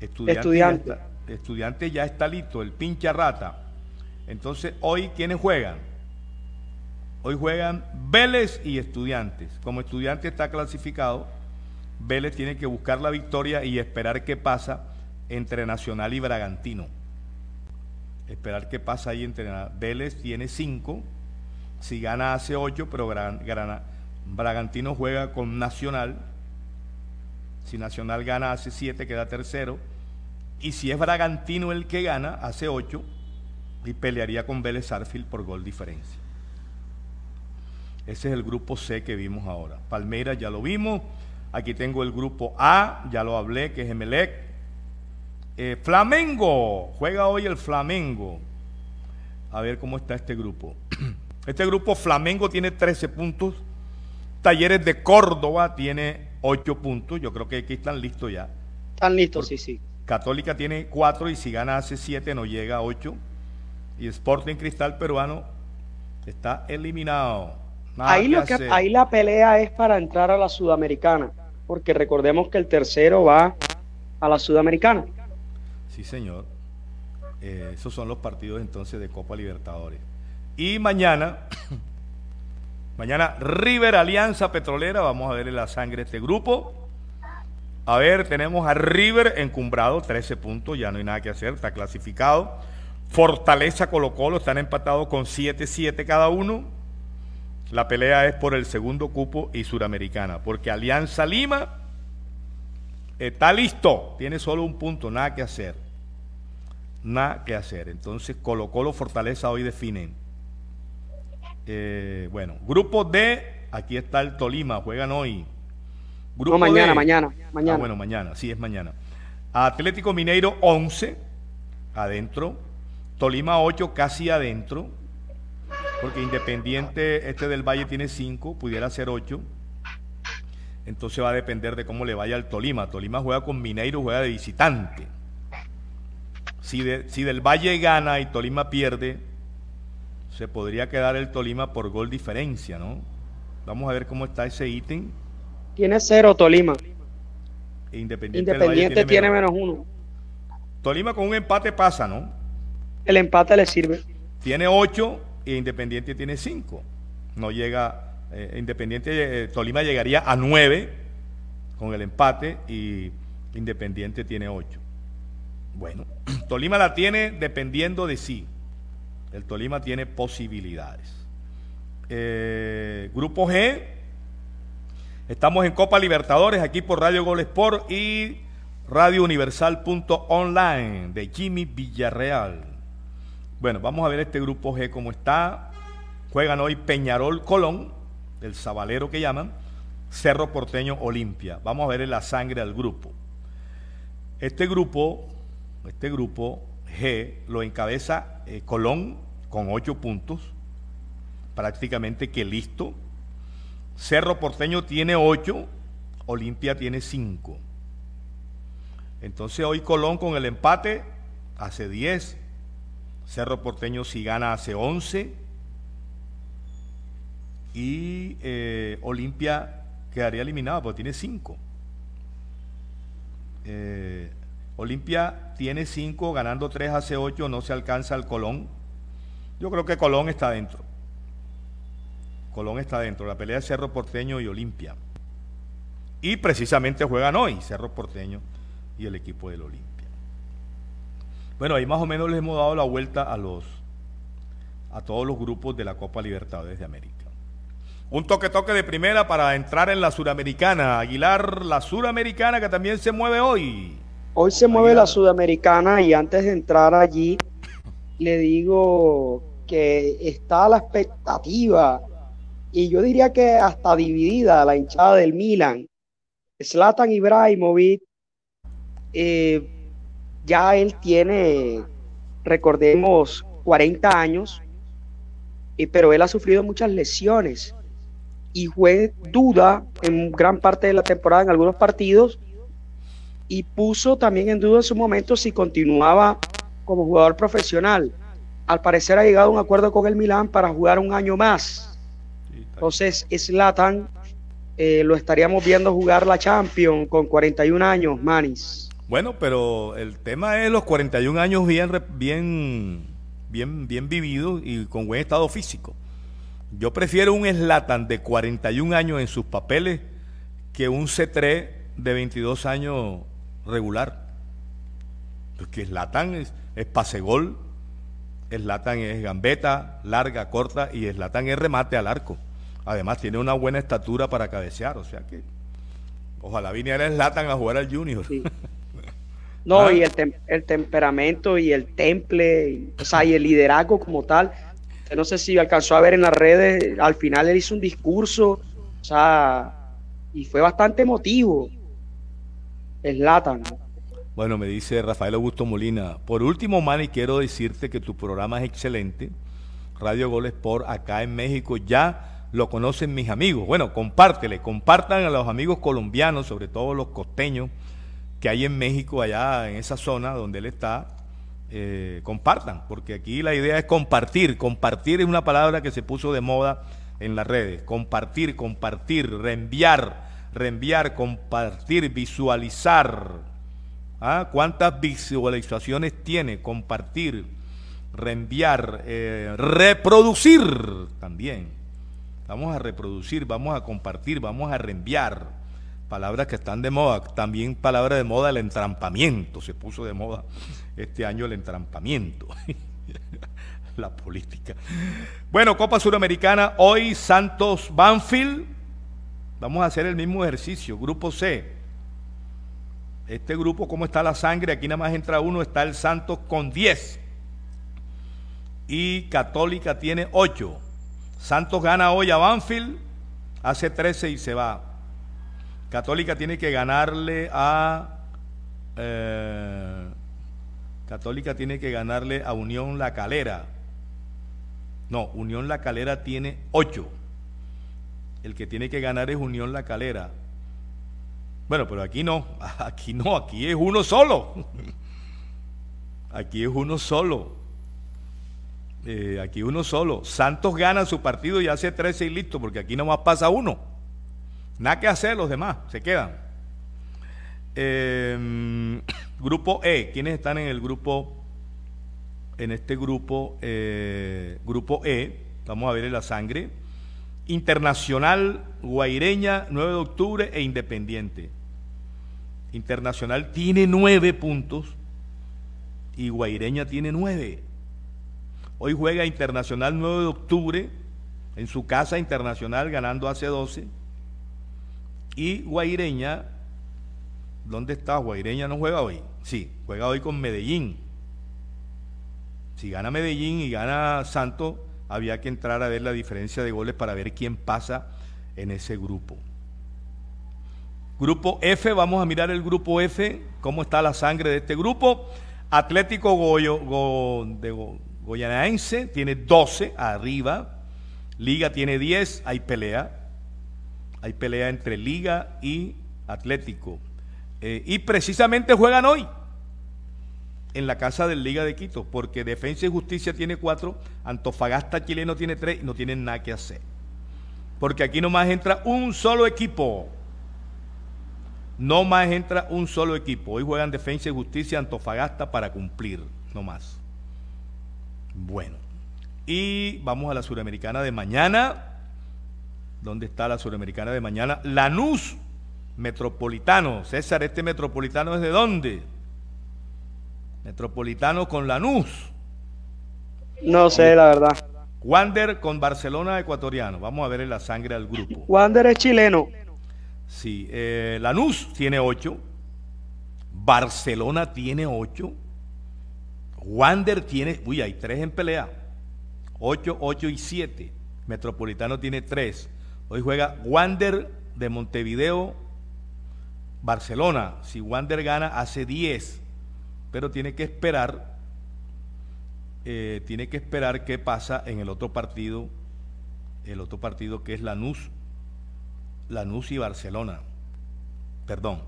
Estudiante, Estudiante. Ya está, estudiante ya está listo, el pincha rata. Entonces, hoy, ¿quiénes juegan? Hoy juegan Vélez y Estudiantes. Como Estudiante está clasificado, Vélez tiene que buscar la victoria y esperar qué pasa entre Nacional y Bragantino. Esperar qué pasa ahí entre Vélez tiene 5, si gana hace 8, pero Gran- Grana- Bragantino juega con Nacional. Si Nacional gana hace 7, queda tercero. Y si es Bragantino el que gana, hace 8 y pelearía con Vélez Sarfield por gol diferencia. Ese es el grupo C que vimos ahora. Palmeiras ya lo vimos. Aquí tengo el grupo A, ya lo hablé, que es Emelec. Eh, Flamengo, juega hoy el Flamengo. A ver cómo está este grupo. Este grupo Flamengo tiene 13 puntos. Talleres de Córdoba tiene 8 puntos. Yo creo que aquí están listos ya. Están listos, sí, sí. Católica tiene 4 y si gana hace 7 no llega a 8. Y Sporting Cristal Peruano está eliminado. Nada Ahí, lo que, ahí la pelea es para entrar a la Sudamericana, porque recordemos que el tercero va a la Sudamericana. Sí, señor. Eh, esos son los partidos entonces de Copa Libertadores. Y mañana, mañana River Alianza Petrolera, vamos a ver en la sangre este grupo. A ver, tenemos a River encumbrado, 13 puntos, ya no hay nada que hacer, está clasificado. Fortaleza Colo Colo están empatados con 7-7 cada uno. La pelea es por el segundo cupo y Suramericana, porque Alianza Lima está listo, tiene solo un punto, nada que hacer. Nada que hacer. Entonces, Colo Colo Fortaleza hoy definen. Eh, bueno, grupo D, aquí está el Tolima, juegan hoy. Grupo No, mañana, D. mañana, mañana. Ah, bueno, mañana, sí, es mañana. Atlético Mineiro 11, adentro. Tolima 8, casi adentro. Porque Independiente, este del Valle tiene 5, pudiera ser 8. Entonces va a depender de cómo le vaya al Tolima. Tolima juega con Mineiro, juega de visitante. Si, de- si del Valle gana y Tolima pierde, se podría quedar el Tolima por gol diferencia, ¿no? Vamos a ver cómo está ese ítem. Tiene cero Tolima. E Independiente, Independiente tiene menos. menos uno. Tolima con un empate pasa, ¿no? El empate le sirve. Tiene 8 e Independiente tiene 5. No llega, eh, Independiente, eh, Tolima llegaría a 9 con el empate y Independiente tiene 8. Bueno, Tolima la tiene dependiendo de sí. El Tolima tiene posibilidades. Eh, grupo G, estamos en Copa Libertadores aquí por Radio Gol Sport y Radio Universal.online de Jimmy Villarreal. Bueno, vamos a ver este grupo G cómo está. Juegan hoy Peñarol Colón, el Sabalero que llaman, Cerro Porteño Olimpia. Vamos a ver la sangre al grupo. Este grupo, este grupo G lo encabeza eh, Colón con 8 puntos, prácticamente que listo. Cerro Porteño tiene 8, Olimpia tiene 5. Entonces hoy Colón con el empate hace 10. Cerro Porteño si gana hace 11. Y eh, Olimpia quedaría eliminado porque tiene 5. Eh, Olimpia tiene 5, ganando 3 hace 8, no se alcanza al Colón. Yo creo que Colón está dentro. Colón está dentro. La pelea de Cerro Porteño y Olimpia. Y precisamente juegan hoy Cerro Porteño y el equipo del Olimpia. Bueno, ahí más o menos les hemos dado la vuelta a los, a todos los grupos de la Copa Libertadores de América. Un toque-toque de primera para entrar en la Suramericana. Aguilar, la Suramericana que también se mueve hoy. Hoy se mueve la Sudamericana y antes de entrar allí, le digo que está la expectativa y yo diría que hasta dividida la hinchada del Milan. Zlatan Ibrahimovic, eh, ya él tiene, recordemos, 40 años, eh, pero él ha sufrido muchas lesiones y fue duda en gran parte de la temporada en algunos partidos y puso también en duda en su momento si continuaba como jugador profesional. Al parecer ha llegado a un acuerdo con el Milán para jugar un año más. Entonces, Slatan eh, lo estaríamos viendo jugar la Champions con 41 años, Manis. Bueno, pero el tema es los 41 años bien, bien, bien, bien vividos y con buen estado físico. Yo prefiero un Slatan de 41 años en sus papeles que un C3 de 22 años regular. Porque Slatan es, es pase gol, Slatan es gambeta, larga, corta y Slatan es remate al arco. Además tiene una buena estatura para cabecear, o sea que ojalá viniera Slatan a jugar al Junior. No, ¿Ah? y el, el, temperamento y el temple, o sea, y el liderazgo como tal. No sé si alcanzó a ver en las redes, al final él hizo un discurso, o sea, y fue bastante emotivo. Slatan. Bueno, me dice Rafael Augusto Molina. Por último, Manny, quiero decirte que tu programa es excelente. Radio Goles por acá en México ya lo conocen mis amigos. Bueno, compártele, compartan a los amigos colombianos, sobre todo los costeños que hay en México, allá en esa zona donde él está. Eh, compartan, porque aquí la idea es compartir. Compartir es una palabra que se puso de moda en las redes. Compartir, compartir, reenviar reenviar, compartir, visualizar. ¿Ah? ¿Cuántas visualizaciones tiene? Compartir, reenviar, eh, reproducir también. Vamos a reproducir, vamos a compartir, vamos a reenviar. Palabras que están de moda. También palabra de moda el entrampamiento. Se puso de moda este año el entrampamiento. La política. Bueno, Copa Suramericana. Hoy Santos Banfield Vamos a hacer el mismo ejercicio. Grupo C. Este grupo, ¿cómo está la sangre? Aquí nada más entra uno, está el Santos con 10. Y Católica tiene 8. Santos gana hoy a Banfield, hace 13 y se va. Católica tiene que ganarle a... Eh, Católica tiene que ganarle a Unión La Calera. No, Unión La Calera tiene 8 el que tiene que ganar es Unión La Calera. Bueno, pero aquí no, aquí no, aquí es uno solo. Aquí es uno solo. Eh, aquí uno solo. Santos gana su partido y hace 13 y listo, porque aquí nomás pasa uno. Nada que hacer los demás, se quedan. Em, grupo E, ¿quiénes están en el grupo? En este grupo, eh, grupo E, vamos a ver la sangre. Internacional, Guaireña, 9 de octubre e Independiente. Internacional tiene nueve puntos y Guaireña tiene nueve. Hoy juega Internacional 9 de octubre en su casa internacional ganando hace 12. Y Guaireña, ¿dónde está? Guaireña no juega hoy. Sí, juega hoy con Medellín. Si gana Medellín y gana Santos, había que entrar a ver la diferencia de goles para ver quién pasa en ese grupo. Grupo F, vamos a mirar el grupo F, cómo está la sangre de este grupo. Atlético Goyo, de Goyanaense tiene 12 arriba, Liga tiene 10, hay pelea. Hay pelea entre Liga y Atlético. Eh, y precisamente juegan hoy en la casa del Liga de Quito, porque Defensa y Justicia tiene cuatro, Antofagasta chileno tiene tres y no tienen nada que hacer. Porque aquí nomás entra un solo equipo. No más entra un solo equipo. Hoy juegan Defensa y Justicia Antofagasta para cumplir, no más. Bueno, y vamos a la Suramericana de mañana. ¿Dónde está la Suramericana de mañana? Lanús Metropolitano. César, ¿este Metropolitano es de dónde? Metropolitano con Lanús. No sé, la verdad. Wander con Barcelona ecuatoriano. Vamos a ver en la sangre al grupo. Wander es chileno. Sí, eh, Lanús tiene 8. Barcelona tiene 8. Wander tiene, uy, hay 3 en pelea. 8, 8 y 7. Metropolitano tiene 3. Hoy juega Wander de Montevideo, Barcelona. Si Wander gana, hace 10. Pero tiene que esperar eh, tiene que esperar qué pasa en el otro partido, el otro partido que es Lanús, Lanús y Barcelona. Perdón.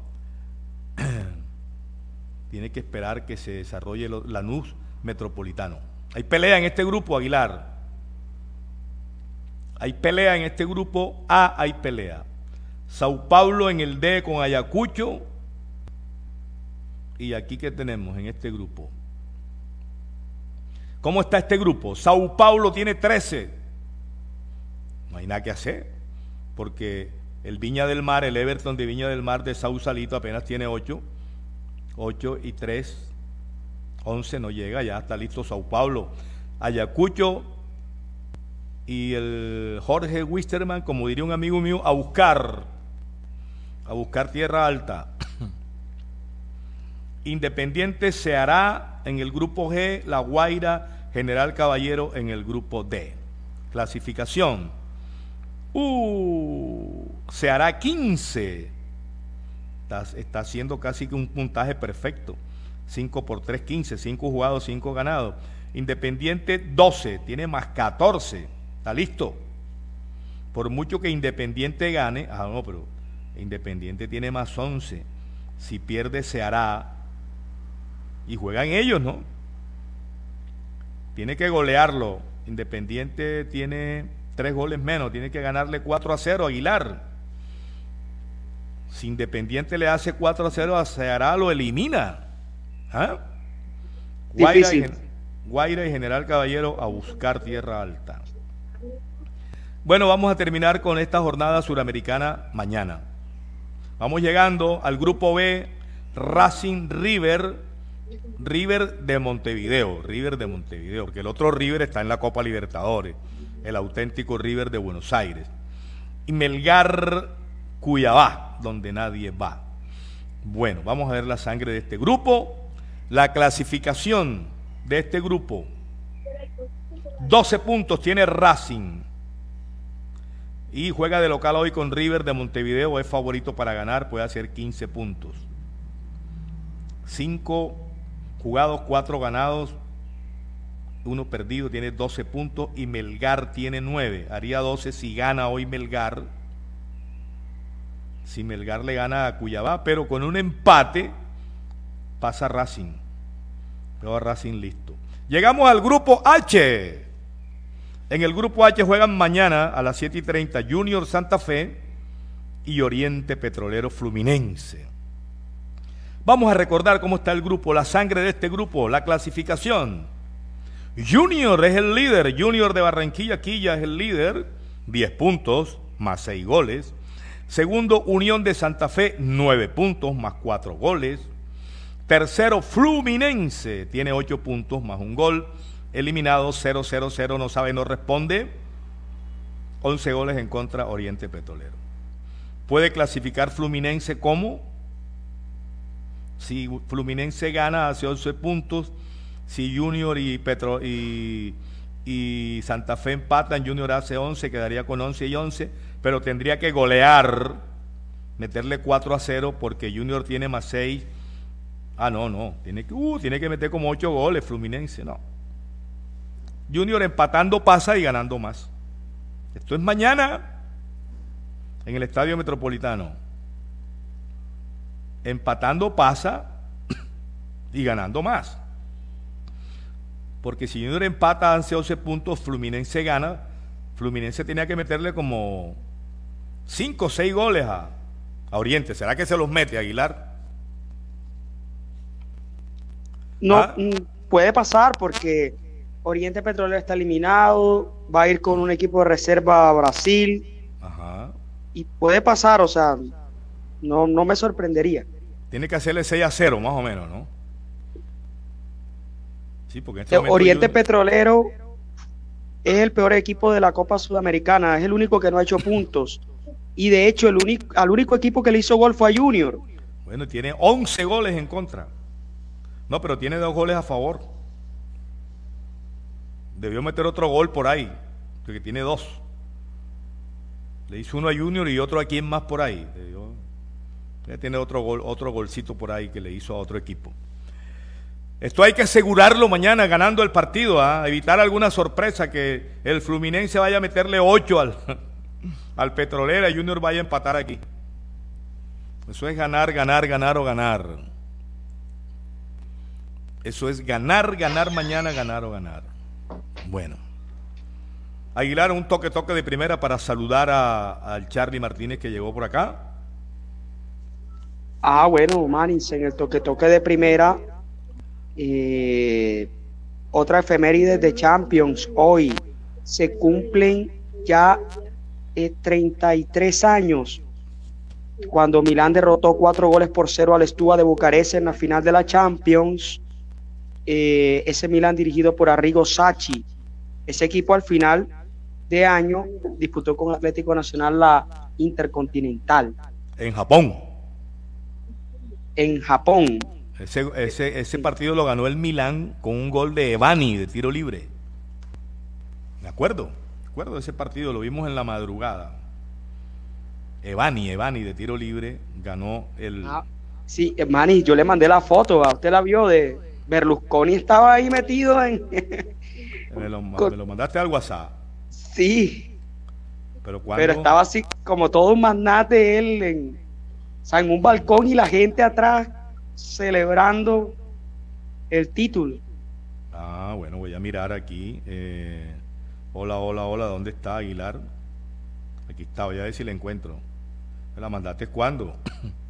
tiene que esperar que se desarrolle Lanús Metropolitano. Hay pelea en este grupo, Aguilar. Hay pelea en este grupo A, hay pelea. Sao Paulo en el D con Ayacucho. Y aquí que tenemos en este grupo. ¿Cómo está este grupo? Sao Paulo tiene 13. No hay nada que hacer, porque el Viña del Mar, el Everton de Viña del Mar de Sausalito apenas tiene 8. 8 y 3, 11 no llega, ya está listo Sao Paulo. Ayacucho y el Jorge Wisterman, como diría un amigo mío, a buscar, a buscar tierra alta. Independiente se hará en el grupo G, La Guaira, General Caballero en el grupo D. Clasificación. Uh, se hará 15. Está, haciendo casi que un puntaje perfecto. 5 por 3, 15. 5 jugados, 5 ganados. Independiente 12, tiene más 14. Está listo. Por mucho que Independiente gane, ah, no, pero Independiente tiene más 11. Si pierde, se hará y juegan ellos, ¿no? Tiene que golearlo. Independiente tiene tres goles menos, tiene que ganarle 4 a 0 a Aguilar. Si Independiente le hace 4 a 0 a Ceará, lo elimina. ¿Ah? Guaira y, Guaira y General Caballero a buscar tierra alta. Bueno, vamos a terminar con esta jornada suramericana mañana. Vamos llegando al grupo B, Racing River River de Montevideo, River de Montevideo, porque el otro River está en la Copa Libertadores, el auténtico River de Buenos Aires. Y Melgar Cuyabá, donde nadie va. Bueno, vamos a ver la sangre de este grupo. La clasificación de este grupo. 12 puntos tiene Racing. Y juega de local hoy con River de Montevideo. Es favorito para ganar, puede hacer 15 puntos. 5 jugados, cuatro ganados, uno perdido, tiene 12 puntos y Melgar tiene 9. Haría 12 si gana hoy Melgar. Si Melgar le gana a Cuyabá, pero con un empate pasa Racing. Pero Racing listo. Llegamos al grupo H. En el grupo H juegan mañana a las 7 y 30 Junior Santa Fe y Oriente Petrolero Fluminense. Vamos a recordar cómo está el grupo, la sangre de este grupo, la clasificación. Junior es el líder, Junior de Barranquilla, Quilla es el líder, 10 puntos más 6 goles. Segundo, Unión de Santa Fe, 9 puntos más 4 goles. Tercero, Fluminense, tiene 8 puntos más un gol. Eliminado 0-0-0, no sabe, no responde. 11 goles en contra Oriente Petrolero. Puede clasificar Fluminense como si Fluminense gana, hace 11 puntos. Si Junior y, Petro, y, Santa Fe empatan, Junior hace 11, quedaría con 11 y 11. Pero tendría que golear, meterle 4 a 0 porque Junior tiene más 6. Ah, no, no. Tiene que, uh, tiene que meter como 8 goles Fluminense, no. Junior empatando pasa y ganando más. Esto es mañana en el Estadio Metropolitano empatando pasa y ganando más. Porque si Junior empata hace 11 puntos, Fluminense gana, Fluminense tenía que meterle como 5 o 6 goles a, Oriente. ¿Será que se los mete Aguilar? No, ¿Ah? mm, puede pasar porque Oriente Petrolero está eliminado, va a ir con un equipo de reserva a Brasil. Ajá. Y puede pasar, o sea, no, no me sorprendería. Tiene que hacerle 6 a 0, más o menos, ¿no? Sí, porque este Oriente Petrolero es el peor equipo de la Copa Sudamericana, es el único que no ha hecho puntos. Y de hecho, el único, al único equipo que le hizo gol fue a Junior. Bueno, tiene 11 goles en contra. No, pero tiene dos goles a favor. Debió meter otro gol por ahí, porque tiene dos. Le hizo uno a Junior y otro a quien más por ahí. Ya tiene otro gol, otro golcito por ahí que le hizo a otro equipo. Esto hay que asegurarlo mañana ganando el partido, ¿ah? evitar alguna sorpresa que el Fluminense vaya a meterle ocho al, al Petrolera y Junior vaya a empatar aquí. Eso es ganar, ganar, ganar o ganar. Eso es ganar, ganar mañana, ganar o ganar. Bueno. Aguilar, un toque, toque de primera para saludar al Charlie Martínez que llegó por acá. Ah, bueno, Manix, en el toque, toque de primera. Eh, otra efeméride de Champions. Hoy se cumplen ya 33 años cuando Milán derrotó cuatro goles por cero al Estua de Bucarest en la final de la Champions. Eh, ese Milán dirigido por Arrigo Sacchi. Ese equipo al final de año disputó con Atlético Nacional la Intercontinental. En Japón. En Japón. Ese, ese, ese partido lo ganó el Milán con un gol de Evani de tiro libre. ¿De acuerdo? ¿De acuerdo? Ese partido lo vimos en la madrugada. Evani, Evani de tiro libre ganó el. Ah, sí, Evani, yo le mandé la foto, usted la vio de Berlusconi estaba ahí metido en. me, lo, mandaste al WhatsApp. Sí. Pero, Pero estaba así como todo un magnate él en, en un balcón y la gente atrás celebrando el título. Ah, bueno, voy a mirar aquí. Eh, hola, hola, hola, ¿dónde está Aguilar? Aquí está, voy a ver si le encuentro. ¿Me la mandaste cuándo?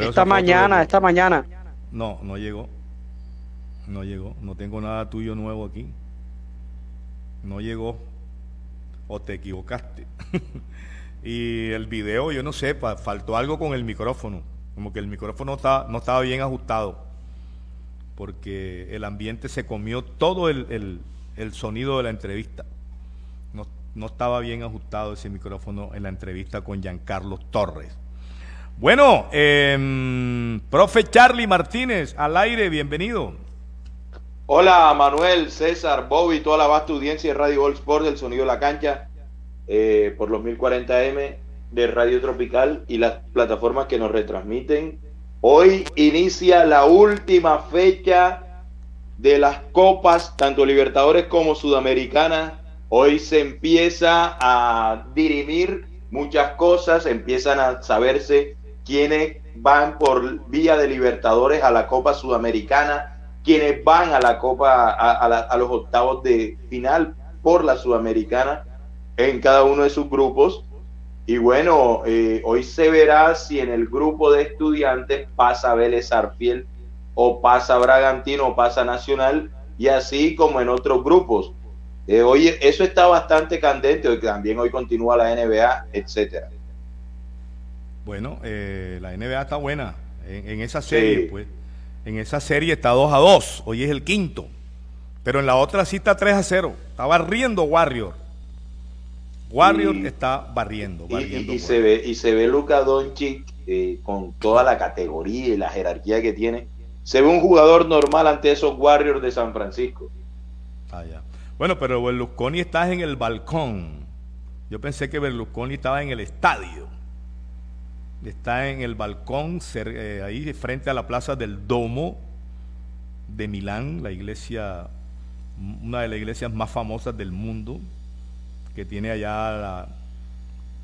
esta mañana, esta mañana. No, no llegó. No llegó. No tengo nada tuyo nuevo aquí. No llegó. O te equivocaste. y el video, yo no sé, faltó algo con el micrófono. Como que el micrófono no estaba bien ajustado. Porque el ambiente se comió todo el, el sonido de la entrevista no estaba bien ajustado ese micrófono en la entrevista con Giancarlo Torres. Bueno, eh, profe Charlie Martínez, al aire, bienvenido. Hola Manuel, César, Bobby, toda la vasta audiencia de Radio All Sport del Sonido de la Cancha, eh, por los 1040M de Radio Tropical y las plataformas que nos retransmiten. Hoy inicia la última fecha de las copas, tanto Libertadores como Sudamericanas, Hoy se empieza a dirimir muchas cosas, empiezan a saberse quiénes van por vía de Libertadores a la Copa Sudamericana, quiénes van a la Copa, a, los octavos de final por la Sudamericana en cada uno de sus grupos. Y bueno, eh, hoy se verá si en el grupo de estudiantes pasa Vélez Arfiel o pasa Bragantino o pasa Nacional y así como en otros grupos. Eh, hoy eso está bastante candente, hoy también hoy continúa la NBA, etcétera. Bueno, eh, la NBA está buena en, esa serie, pues. En esa serie está 2 a 2, hoy es el quinto. Pero en la otra sí está 3 a 0. Está barriendo Warrior. Warrior está barriendo. y, se ve, y se ve Luca Doncic eh, con toda la categoría y la jerarquía que tiene. Se ve un jugador normal ante esos Warriors de San Francisco. Ah, ya. Bueno, pero Berlusconi está en el balcón. Yo pensé que Berlusconi estaba en el estadio. Está en el balcón, eh, ahí frente a la plaza del Domo de Milán, la iglesia, una de las iglesias más famosas del mundo, que tiene allá la,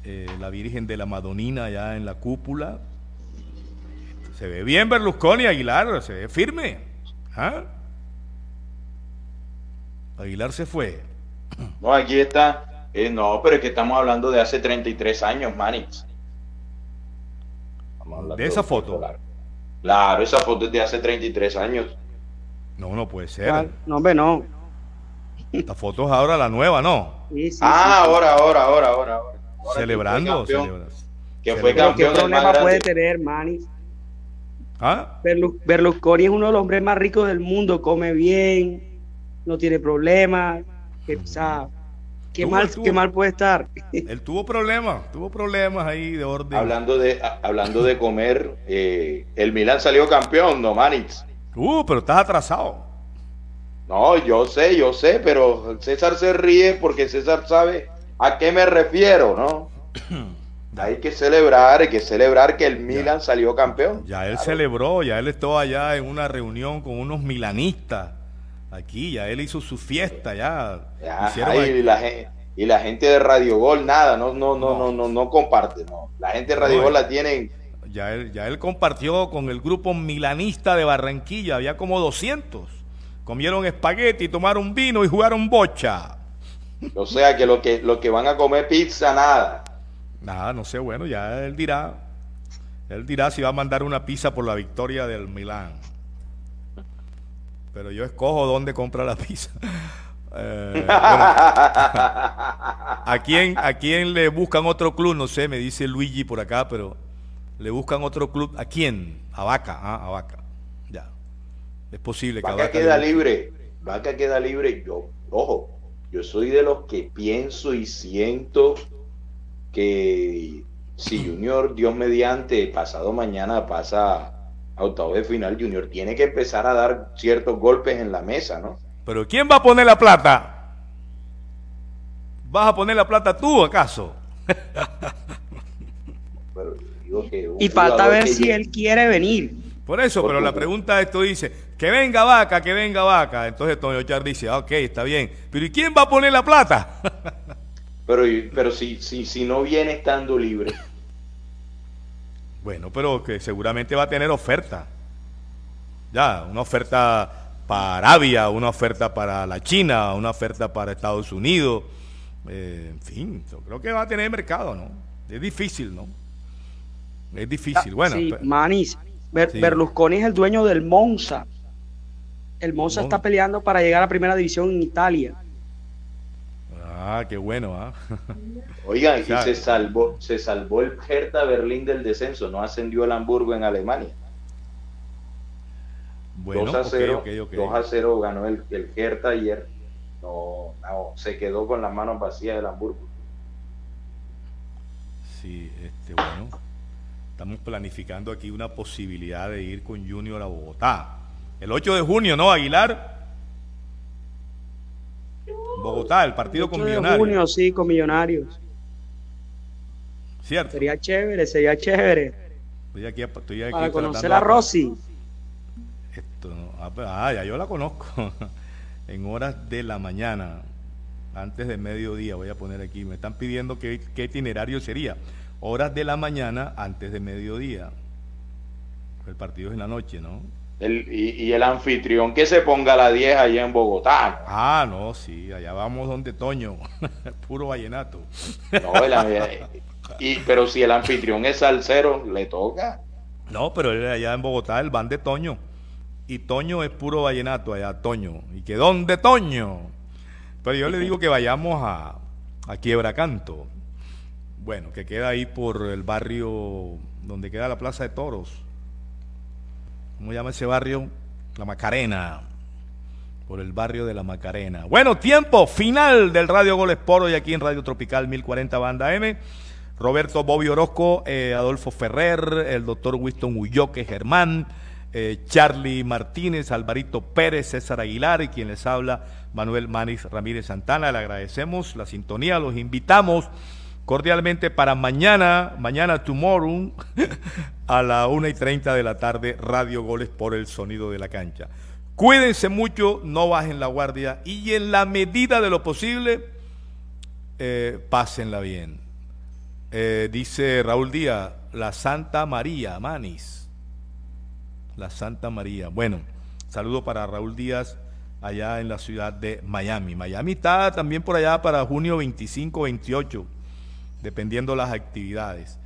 eh, la Virgen de la Madonina allá en la cúpula. Se ve bien Berlusconi, Aguilar, se ve firme. ¿Ah? Aguilar se fue. No, aquí está. Eh, no, pero es que estamos hablando de hace 33 años, Manix. De esa foto. Claro. esa foto es de hace 33 años. No, no puede ser. No, hombre, no. Esta foto es ahora la nueva, ¿no? ah, ahora, ahora, ahora, ahora, Celebrando. Que fue campeón. ¿Qué problema puede tener, Manix? ¿Ah? Berlusconi es uno de los hombres más ricos del mundo, come bien, no tiene problema. Que, o sea, qué Tuvo, mal, tuvo. qué mal puede estar. Él tuvo problemas, tuvo problemas ahí de orden. Hablando de, a- hablando de comer, eh, el Milan salió campeón, no Manix. Uh, pero estás atrasado. No, yo sé, yo sé, pero César se ríe porque César sabe a qué me refiero, ¿no? Hay que celebrar, hay que celebrar que el Milan salió campeón. Ya él Claro. celebró, ya él estuvo allá en una reunión con unos milanistas. Aquí, ya él hizo su fiesta, ya. La, y la gente de Radio Gol, nada, no, no, no, no, no, no comparte, no. La gente de Radio Gol la tienen, ya él, ya él compartió con el grupo milanista de Barranquilla, había como 200. Comieron espagueti, tomaron vino y jugaron bocha. o sea que lo que, lo que van a comer pizza, nada. Nada, no sé, bueno, ya él dirá. Él dirá si va a mandar una pizza por la victoria del Milán. Pero yo escojo dónde compra la pizza. Eh, bueno, ¿a, quién, ¿A quién le buscan otro club? No sé, me dice Luigi por acá, pero le buscan otro club. ¿A quién? A Vaca, ah, a Vaca. Ya. Es posible que a Vaca Vaca queda libre, Vaca queda libre. Yo, ojo, yo soy de los que pienso y siento que si Junior, Dios mediante, pasado mañana pasa a octavos de final, Junior tiene que empezar a dar ciertos golpes en la mesa, ¿no? Pero ¿quién va a poner la plata? ¿Vas a poner la plata tú acaso? Pero digo que Y falta ver que si él quiere venir. Por eso, Por pero la pregunta esto dice, que venga vaca, que venga vaca. Entonces Toño Char dice, ah, ok, está bien. Pero ¿y quién va a poner la plata? Pero, pero si, si, si no viene estando libre, bueno, pero que seguramente va a tener oferta. Ya, una oferta para Arabia, una oferta para la China, una oferta para Estados Unidos. Eh, en fin, yo creo que va a tener mercado, ¿no? Es difícil, ¿no? Es difícil. Bueno, sí, Manis. Ber- Sí. Berlusconi es el dueño del Monza. El Monza Mon- está peleando para llegar a primera división en Italia. Ah, qué bueno, ¿ah? oigan, y se salvó, se salvó el Hertha Berlín del descenso, no ascendió el Hamburgo en Alemania. Bueno, 2 a ok, 0, ok, ok. 2 a 0 ganó el, el Hertha ayer. No, no, se quedó con las manos vacías del Hamburgo. Sí, este, bueno, estamos planificando aquí una posibilidad de ir con Junior a Bogotá. El 8 de junio, ¿no, Aguilar? Bogotá, el partido con 8 de Millonarios. junio, sí, con Millonarios. Cierto. Sería chévere, sería chévere. Estoy aquí, estoy aquí Para conocer a Rosy. Esto, no- ah, pues, ah, ya yo la conozco. en horas de la mañana, antes de mediodía, voy a poner aquí. Me están pidiendo qué, qué itinerario sería. Horas de la mañana, antes de mediodía. El partido es en la noche, ¿no? El- y, y el anfitrión que se ponga a la 10 allá en Bogotá. Ah, no, sí, allá vamos donde Toño, puro vallenato. ¿no? El- y, pero si el anfitrión es salsero, le toca. No, pero él allá en Bogotá, el van de Toño. Y Toño es puro vallenato allá, Toño. ¿Y que dónde Toño? Pero yo le digo que vayamos a, a Quiebracanto. Bueno, que queda ahí por el barrio donde queda la Plaza de Toros. ¿Cómo llama ese barrio? La Macarena. Por el barrio de la Macarena. Bueno, tiempo final del Radio Gol Sport hoy aquí en Radio Tropical 1040 Banda M. Roberto Bobby Orozco, eh, Adolfo Ferrer, el doctor Winston Ulloque Germán, eh, Charlie Martínez, Alvarito Pérez, César Aguilar y quien les habla, Manuel Manis Ramírez Santana. Le agradecemos la sintonía, los invitamos cordialmente para mañana, mañana tomorrow, a la una y treinta de la tarde, Radio Goles por el sonido de la cancha. Cuídense mucho, no bajen la guardia y en la medida de lo posible, eh, pásenla bien. Eh, dice Raúl Díaz, la Santa María, Manis. La Santa María. Bueno, saludo para Raúl Díaz allá en la ciudad de Miami. Miami está también por allá para junio 25-28, dependiendo las actividades.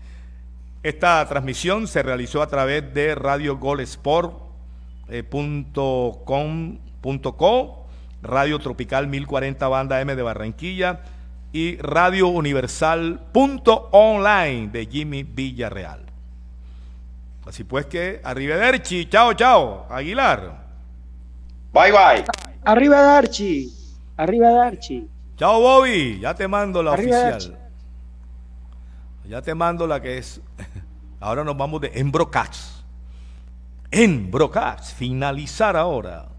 Esta transmisión se realizó a través de Radio Gol Sport eh, punto com, punto co, Radio Tropical 1040 Banda M de Barranquilla y Radio Universal punto online de Jimmy Villarreal. Así pues que, arrivederci, chao, chao, Aguilar. Bye bye. arriba Darchi. Arriba Darchi. Chao, Bobby. Ya te mando la Arriba, oficial. Ya te mando la que es. Ahora nos vamos de Embrocats. Embrocats. Finalizar ahora.